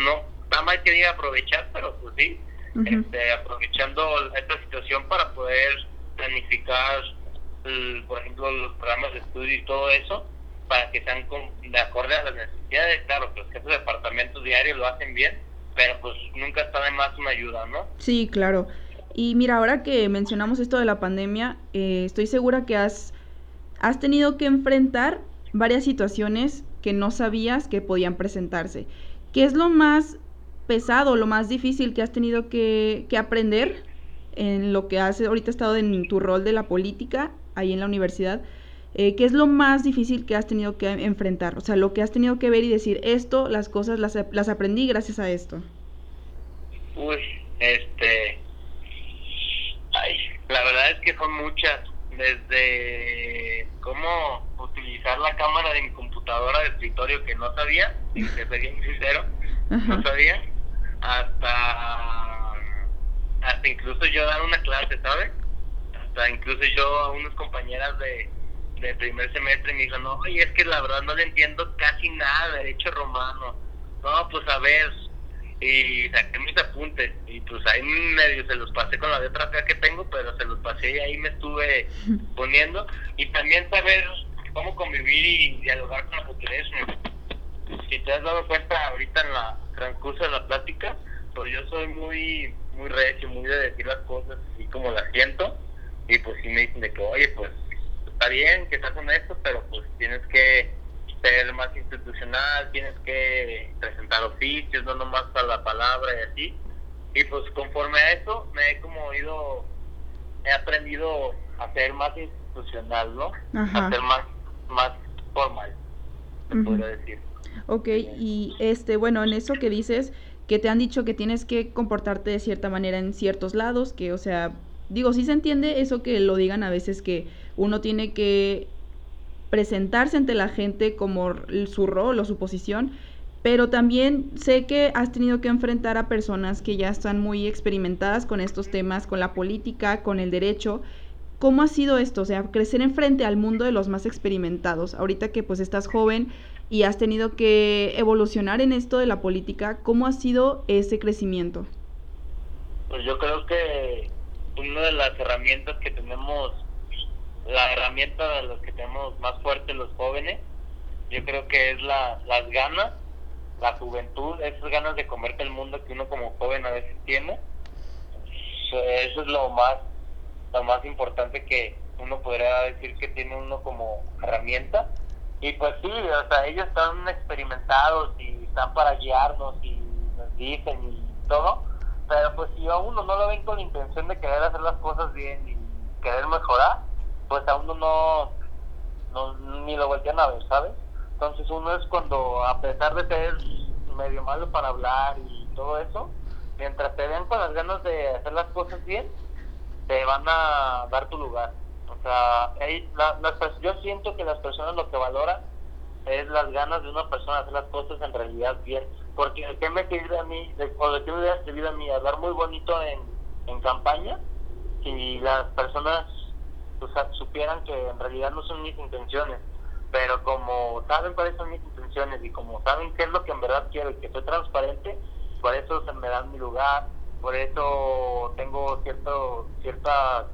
no, está mal que diga aprovechar, pero pues sí, este, aprovechando esta situación para poder planificar, por ejemplo, los programas de estudio y todo eso, para que sean de acorde a las necesidades. Claro, que los jefes de departamento diario lo hacen bien, pero pues nunca está de más una ayuda, ¿no? Sí, claro. Y mira, ahora que mencionamos esto de la pandemia, eh, estoy segura que has, has tenido que enfrentar varias situaciones que no sabías que podían presentarse. ¿Qué es lo más pesado, lo más difícil que has tenido que, que aprender en lo que has ahorita estado en tu rol de la política ahí en la universidad? Eh, ¿Qué es lo más difícil que has tenido que enfrentar? O sea, lo que has tenido que ver y decir, esto, las cosas las, las aprendí gracias a esto. Uy, este... Ay, la verdad es que son muchas. Desde cómo utilizar la cámara de mi computadora de escritorio que no sabía, que sería sincero, no sabía, hasta, hasta incluso yo dar una clase, ¿sabes? Hasta incluso yo a unas compañeras de, de primer semestre me dijo, no, y es que la verdad no le entiendo casi nada de derecho romano. No, pues a ver, y saqué mis apuntes y pues ahí medio se los pasé con la letra fea que tengo, pero se los pasé y ahí me estuve poniendo. Y también saber cómo convivir y dialogar con la populación. Si te has dado cuenta ahorita en la transcurso de la plática, pues yo soy muy muy recio, muy de decir las cosas así como las siento. Y pues si me dicen de que, oye, pues está bien que estás honesto, pero pues tienes que ser más institucional, tienes que presentar oficios, no nomás para la palabra y así. Y pues conforme a eso me he como ido, he aprendido a ser más institucional, ¿no? A ser más, más formal, se podría decir. Ok, y este, bueno, en eso que dices, que te han dicho que tienes que comportarte de cierta manera en ciertos lados, que, o sea, digo, sí se entiende eso que lo digan a veces que uno tiene que presentarse ante la gente como su rol o su posición, pero también sé que has tenido que enfrentar a personas que ya están muy experimentadas con estos temas, con la política, con el derecho. ¿Cómo ha sido esto? O sea, crecer enfrente al mundo de los más experimentados. Ahorita que pues estás joven, y has tenido que evolucionar en esto de la política. ¿Cómo ha sido ese crecimiento? Pues yo creo que una de las herramientas que tenemos la herramienta de los que tenemos más fuerte los jóvenes. Yo creo que es la, las ganas, la juventud, esas ganas de comerte el mundo que uno como joven a veces tiene. Eso es lo más, lo más importante que uno podría decir que tiene uno como herramienta. Y pues sí, o sea, ellos están experimentados y están para guiarnos y nos dicen y todo. Pero pues si a uno no lo ven con la intención de querer hacer las cosas bien y querer mejorar, pues a uno no, no ni lo voltean a ver, ¿sabes? Entonces uno es cuando, a pesar de ser medio malo para hablar y todo eso, mientras te vean con las ganas de hacer las cosas bien, te van a dar tu lugar. Sea, yo siento que las personas lo que valoran es las ganas de una persona de hacer las cosas en realidad bien. Porque ¿qué me sirve a mí, o de qué me hubiera servido a mí hablar muy bonito en, en campaña si las personas supieran que en realidad no son mis intenciones, pero como saben cuáles son mis intenciones y como saben qué es lo que en verdad quiero y que soy transparente, por eso se me dan mi lugar, por eso tengo cierto cierta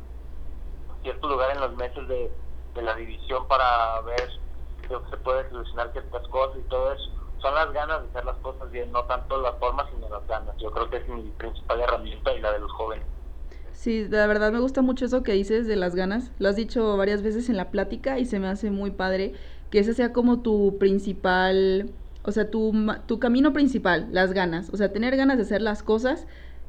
cierto lugar en los meses de, la división para ver si se puede solucionar ciertas cosas y todo eso. Son las ganas de hacer las cosas bien, no tanto las formas, sino las ganas. Yo creo que es mi principal herramienta y la de los jóvenes. Sí, la verdad me gusta mucho eso que dices de las ganas. Lo has dicho varias veces en la plática y se me hace muy padre que ese sea como tu principal, o sea, tu, tu camino principal, las ganas. O sea, tener ganas de hacer las cosas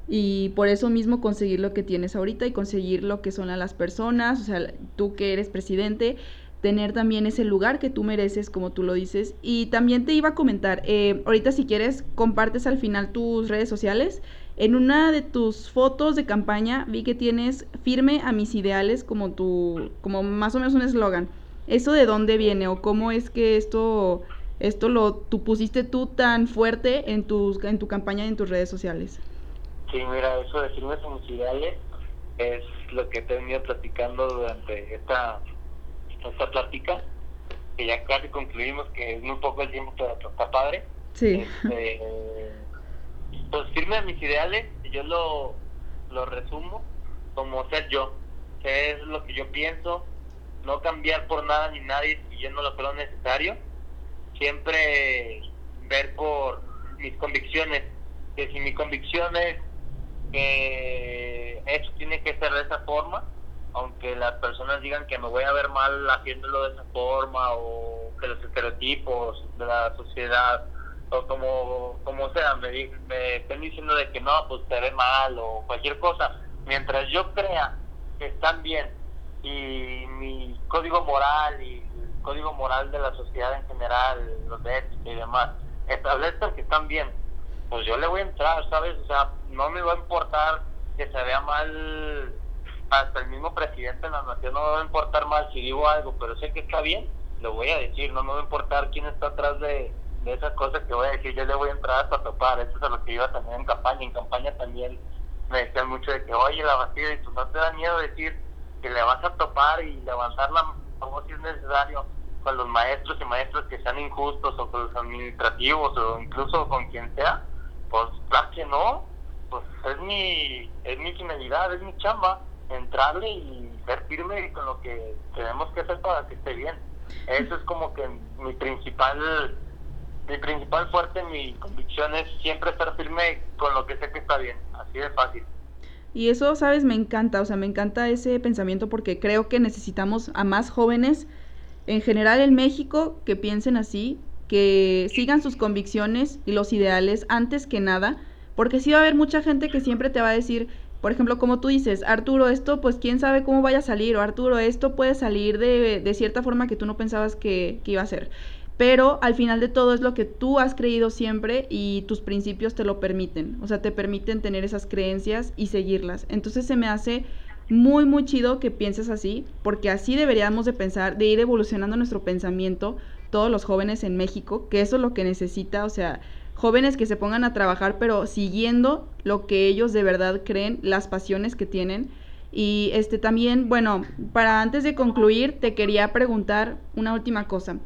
y por eso mismo conseguir lo que tienes ahorita y conseguir lo que son las personas, o sea, tú que eres presidente, tener también ese lugar que tú mereces, como tú lo dices. Y también te iba a comentar, eh, ahorita si quieres, compartes al final tus redes sociales en una de tus fotos de campaña vi que tienes firme a mis ideales como tu, como más o menos un eslogan. ¿Eso de dónde viene o cómo es que esto, esto lo tú pusiste tú tan fuerte en, tus, en tu campaña y en tus redes sociales? Sí, mira, eso de firmes ideales es lo que te he venido platicando durante esta, esta plática, que ya casi concluimos que es muy poco el tiempo, pero está padre. Sí. Este, pues firme a mis ideales, yo lo, lo resumo como ser yo, ser lo que yo pienso, no cambiar por nada ni nadie si yo no lo creo necesario, siempre ver por mis convicciones, que si mi convicción es que eso tiene que ser de esa forma, aunque las personas digan que me voy a ver mal haciéndolo de esa forma o que los estereotipos de la sociedad o como, como sea, me, estén diciendo de que no, pues te ve mal o cualquier cosa, mientras yo crea que están bien y mi código moral y el código moral de la sociedad en general, los de ética y demás, establezcan que están bien, pues yo le voy a entrar, ¿sabes? O sea, no me va a importar que se vea mal hasta el mismo presidente de la nación, no me va a importar mal si digo algo, pero sé que está bien, lo voy a decir, no me va a importar quién está atrás de esas cosas que voy a decir, yo le voy a entrar hasta topar, eso es a lo que iba también en campaña, en campaña también me decían mucho de que, oye, la Bastida, y tú no te da miedo decir que le vas a topar y levantar la voz si es necesario con los maestros y maestros que sean injustos o con los administrativos o incluso con quien sea, pues claro que no, pues es mi, es mi finalidad, es mi chamba, entrarle y ser firme con lo que tenemos que hacer para que esté bien. Eso es como que mi principal mi principal fuerte, mi convicción es siempre estar firme con lo que sé que está bien, así de fácil. Y eso, sabes, me encanta, o sea, me encanta ese pensamiento porque creo que necesitamos a más jóvenes en general en México que piensen así, que sigan sus convicciones y los ideales antes que nada, porque sí va a haber mucha gente que siempre te va a decir, por ejemplo, como tú dices, Arturo, esto pues quién sabe cómo vaya a salir, o Arturo, esto puede salir de, de cierta forma que tú no pensabas que, que iba a ser pero al final de todo es lo que tú has creído siempre y tus principios te lo permiten, o sea, te permiten tener esas creencias y seguirlas. Entonces se me hace muy, muy chido que pienses así, porque así deberíamos de pensar, de ir evolucionando nuestro pensamiento todos los jóvenes en México, que eso es lo que necesita, o sea, jóvenes que se pongan a trabajar, pero siguiendo lo que ellos de verdad creen, las pasiones que tienen. Y este también, bueno, para antes de concluir, te quería preguntar una última cosa.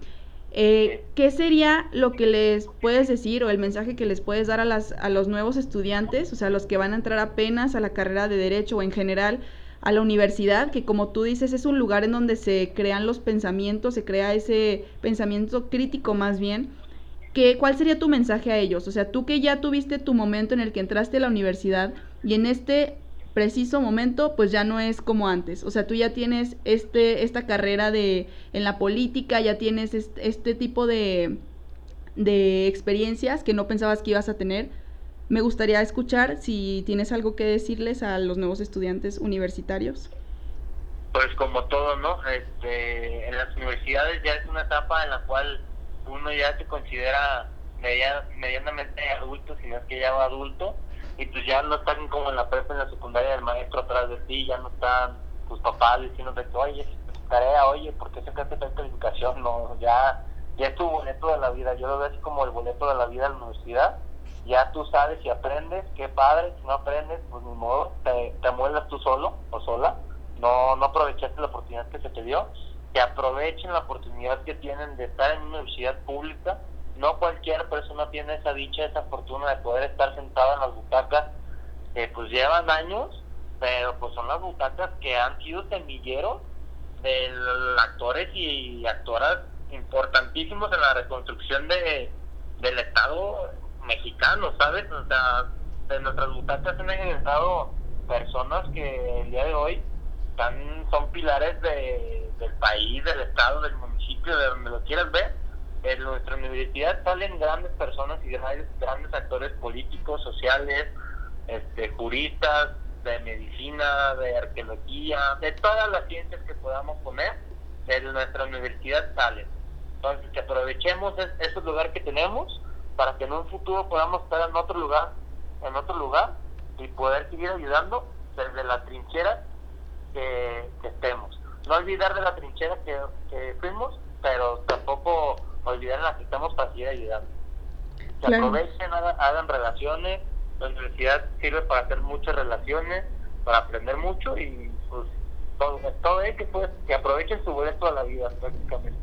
Eh, ¿Qué sería lo que les puedes decir o el mensaje que les puedes dar a, las, a los nuevos estudiantes, o sea, los que van a entrar apenas a la carrera de derecho o en general a la universidad, que como tú dices es un lugar en donde se crean los pensamientos, se crea ese pensamiento crítico más bien. ¿Qué, ¿Cuál sería tu mensaje a ellos? O sea, tú que ya tuviste tu momento en el que entraste a la universidad y en este preciso momento pues ya no es como antes. O sea, tú ya tienes este, esta carrera de, en la política, ya tienes este, este tipo de, de experiencias que no pensabas que ibas a tener me gustaría escuchar si tienes algo que decirles a los nuevos estudiantes universitarios. Pues como todo, ¿no? Este, en las universidades ya es una etapa en la cual uno ya se considera medianamente adulto, si no es que ya va adulto, y pues ya no están como en la prepa, en la secundaria del maestro atrás de ti, ya no están tus papás diciendo que, oye, tarea, oye, ¿por qué sacaste esta calificación? No, ya, ya es tu boleto de la vida, yo lo veo así como el boleto de la vida en la universidad, ya tú sabes si aprendes, qué padre, si no aprendes, pues ni modo, te, te muelas tú solo o sola, no, no aprovechaste la oportunidad que se te dio, que aprovechen la oportunidad que tienen de estar en una universidad pública, no cualquier persona tiene esa dicha, esa fortuna de poder estar sentada en las butacas, que pues llevan años, pero pues son las butacas que han sido semilleros de actores y actoras importantísimos en la reconstrucción de, del Estado mexicanos, ¿sabes? O sea, de nuestras butacas han egresado personas que el día de hoy están, son pilares de, del país, del estado, del municipio, de donde lo quieras ver. En nuestra universidad salen grandes personas y grandes, grandes actores políticos, sociales, este, juristas, de medicina, de arqueología, de todas las ciencias que podamos poner, de nuestra universidad salen. Entonces, que aprovechemos ese lugar que tenemos para que en un futuro podamos estar en otro lugar, en otro lugar y poder seguir ayudando desde la trinchera que, estemos. No olvidar de la trinchera que, fuimos, pero tampoco olvidar la que estamos para seguir ayudando. Que aprovechen, hagan, relaciones, la universidad sirve para hacer muchas relaciones, para aprender mucho y pues todo, todo es que, pues, que aprovechen su boleto a la vida prácticamente.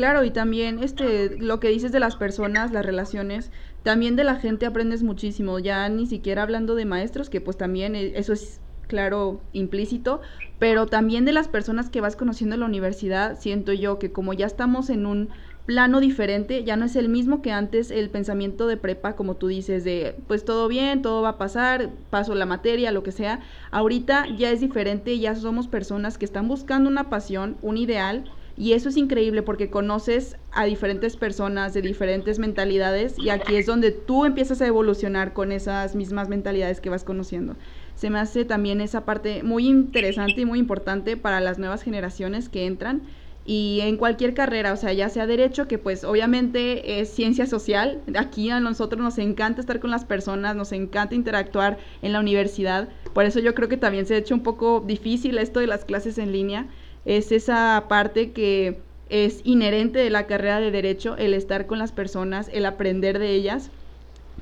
Claro, y también este, lo que dices de las personas, las relaciones, también de la gente aprendes muchísimo, ya ni siquiera hablando de maestros, que pues también eh, eso es claro implícito, pero también de las personas que vas conociendo en la universidad, siento yo que como ya estamos en un plano diferente, ya no es el mismo que antes el pensamiento de prepa, como tú dices, de pues todo bien, todo va a pasar, paso la materia, lo que sea. Ahorita ya es diferente, ya somos personas que están buscando una pasión, un ideal, y eso es increíble porque conoces a diferentes personas de diferentes mentalidades y aquí es donde tú empiezas a evolucionar con esas mismas mentalidades que vas conociendo. Se me hace también esa parte muy interesante y muy importante para las nuevas generaciones que entran y en cualquier carrera, o sea, ya sea derecho, que pues obviamente es ciencia social, aquí a nosotros nos encanta estar con las personas, nos encanta interactuar en la universidad, por eso yo creo que también se ha hecho un poco difícil esto de las clases en línea, es esa parte que es inherente de la carrera de derecho, el estar con las personas, el aprender de ellas.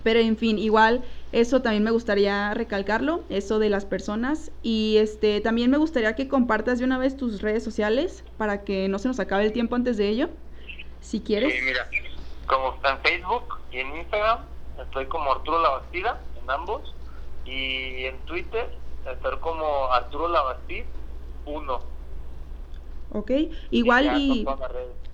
Pero en fin, igual eso también me gustaría recalcarlo, eso de las personas. Y este también me gustaría que compartas de una vez tus redes sociales para que no se nos acabe el tiempo antes de ello, si quieres. Sí, mira, como está en Facebook y en Instagram, estoy como Arturo Labastida en ambos. Y en Twitter estoy como Arturo Labastid 1. ¿Ok? Igual y...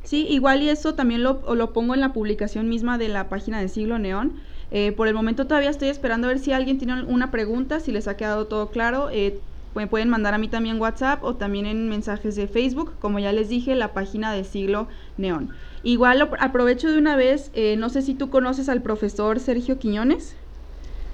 Sí, igual y eso también lo, lo, pongo en la publicación misma de la página de Siglo Neón. Eh, por el momento todavía estoy esperando a ver si alguien tiene una pregunta, si les ha quedado todo claro. Eh, me pueden mandar a mí también WhatsApp o también en mensajes de Facebook, como ya les dije, la página de Siglo Neón. Igual aprovecho de una vez, eh, no sé si tú conoces al profesor Sergio Quiñones.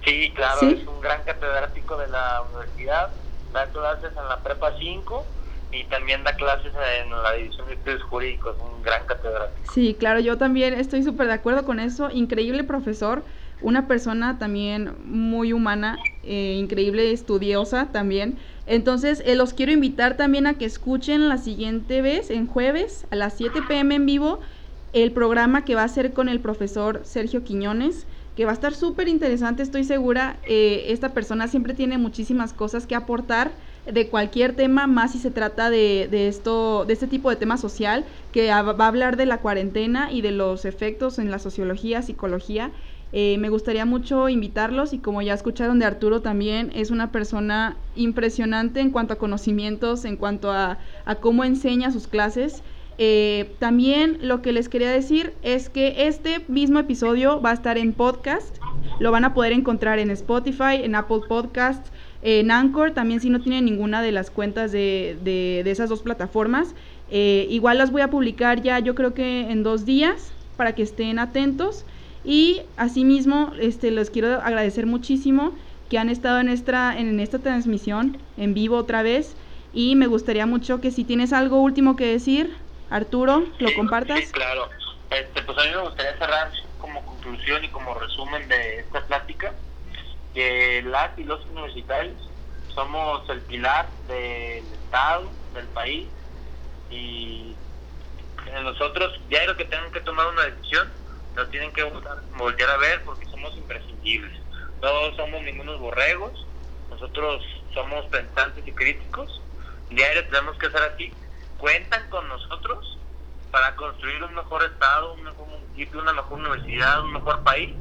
Sí, claro, es un gran catedrático de la universidad, da clases en la Prepa 5 y también da clases en la división de estudios jurídicos, un gran catedrático. Sí, claro, yo también estoy súper de acuerdo con eso, increíble profesor, una persona también muy humana, eh, increíble estudiosa también. Entonces, eh, los quiero invitar también a que escuchen la siguiente vez, en jueves, a las 7 pm en vivo, el programa que va a ser con el profesor Sergio Quiñones que va a estar súper interesante, estoy segura. Eh, esta persona siempre tiene muchísimas cosas que aportar de cualquier tema, más si se trata de, de, esto, de este tipo de tema social, que va a hablar de la cuarentena y de los efectos en la sociología, psicología. Eh, me gustaría mucho invitarlos y como ya escucharon de Arturo también, es una persona impresionante en cuanto a conocimientos, en cuanto a, a cómo enseña sus clases. Eh, también lo que les quería decir es que este mismo episodio va a estar en podcast, lo van a poder encontrar en Spotify, en Apple Podcasts, en Anchor, también si no tienen ninguna de las cuentas de, de, esas dos plataformas. Eh, igual las voy a publicar ya yo creo que en dos días para que estén atentos. Y asimismo, este, les quiero agradecer muchísimo que han estado en esta, en esta transmisión en vivo otra vez. Y me gustaría mucho que si tienes algo último que decir, Arturo, lo compartas. Sí, claro. Este, pues a mí me gustaría cerrar como conclusión y como resumen de esta plática que las y los universitarios somos el pilar del Estado, del país y nosotros, ya lo que tengan que tomar una decisión, nos tienen que voltear a ver porque somos imprescindibles. No somos ningunos borregos, nosotros somos pensantes y críticos. Diario tenemos que ser así. Cuentan con nosotros para construir un mejor estado, un mejor municipio, una mejor universidad, un mejor país.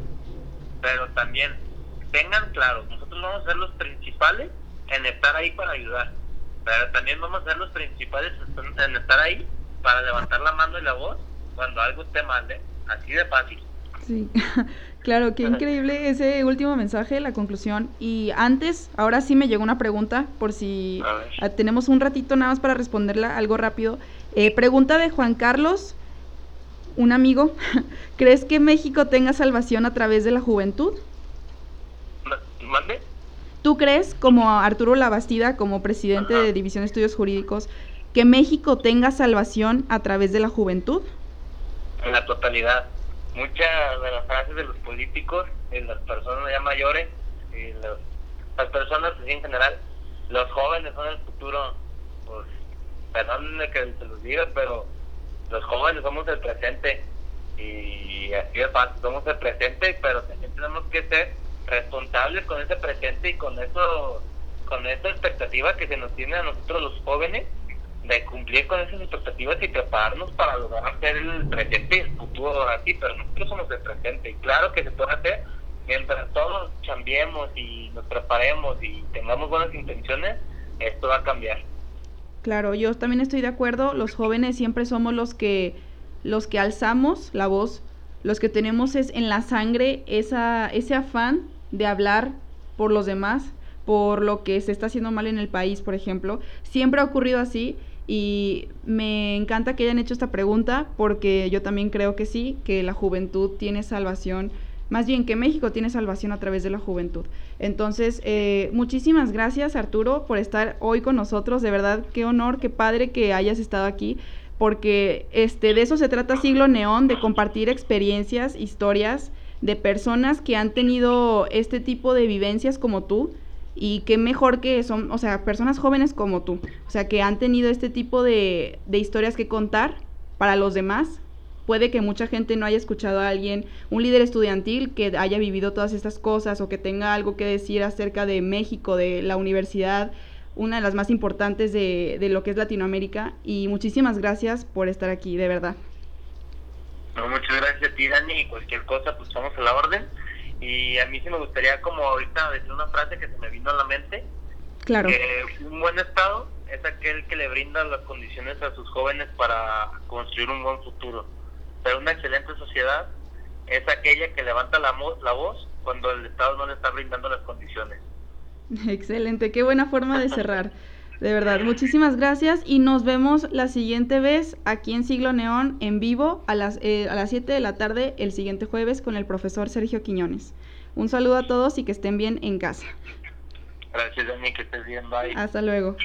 Pero también tengan claro, nosotros vamos a ser los principales en estar ahí para ayudar. Pero también vamos a ser los principales en estar ahí para levantar la mano y la voz cuando algo esté mal, ¿eh? Así de fácil. Sí, claro, qué increíble ese último mensaje, la conclusión. Y antes, ahora sí me llegó una pregunta, por si ah, tenemos un ratito nada más para responderla algo rápido. Eh, pregunta de Juan Carlos, un amigo. ¿Crees que México tenga salvación a través de la juventud? ¿Mande? ¿Tú crees, como Arturo Labastida, como presidente de División de Estudios Jurídicos, que México tenga salvación a través de la juventud? En la totalidad. Muchas de las frases de los políticos, y las personas ya mayores, y las personas en general, los jóvenes son el futuro. Pues, perdónenme que se los diga, pero los jóvenes somos el presente. Y así es fácil, somos el presente, pero también tenemos que ser responsables con ese presente y con eso con esa expectativa que se nos tiene a nosotros los jóvenes de cumplir con esas expectativas y prepararnos para lograr hacer el presente y el futuro aquí, pero nosotros somos el presente y claro que se puede hacer mientras todos cambiemos y nos preparemos y tengamos buenas intenciones, esto va a cambiar. Claro, yo también estoy de acuerdo, los jóvenes siempre somos los que los que alzamos la voz, los que tenemos es en la sangre esa ese afán de hablar por los demás, por lo que se está haciendo mal en el país, por ejemplo. Siempre ha ocurrido así y me encanta que hayan hecho esta pregunta porque yo también creo que sí, que la juventud tiene salvación, más bien que México tiene salvación a través de la juventud. Entonces, eh, muchísimas gracias Arturo por estar hoy con nosotros, de verdad, qué honor, qué padre que hayas estado aquí porque este, de eso se trata Siglo Neón, de compartir experiencias, historias de personas que han tenido este tipo de vivencias como tú y qué mejor que son, o sea, personas jóvenes como tú, o sea, que han tenido este tipo de, de historias que contar para los demás. Puede que mucha gente no haya escuchado a alguien, un líder estudiantil que haya vivido todas estas cosas o que tenga algo que decir acerca de México, de la universidad, una de las más importantes de, de lo que es Latinoamérica. Y muchísimas gracias por estar aquí, de verdad. Muchas gracias a ti, Dani, y cualquier cosa, pues estamos a la orden. Y a mí sí me gustaría como ahorita decir una frase que se me vino a la mente. Claro. Que un buen Estado es aquel que le brinda las condiciones a sus jóvenes para construir un buen futuro. Pero una excelente sociedad es aquella que levanta la, la voz cuando el Estado no le está brindando las condiciones. Excelente, qué buena forma de cerrar. De verdad, muchísimas gracias y nos vemos la siguiente vez aquí en Siglo Neón en vivo a las, eh, a las 7 de la tarde el siguiente jueves con el profesor Sergio Quiñones. Un saludo a todos y que estén bien en casa. Gracias, Dani, que estés bien, bye. Hasta luego.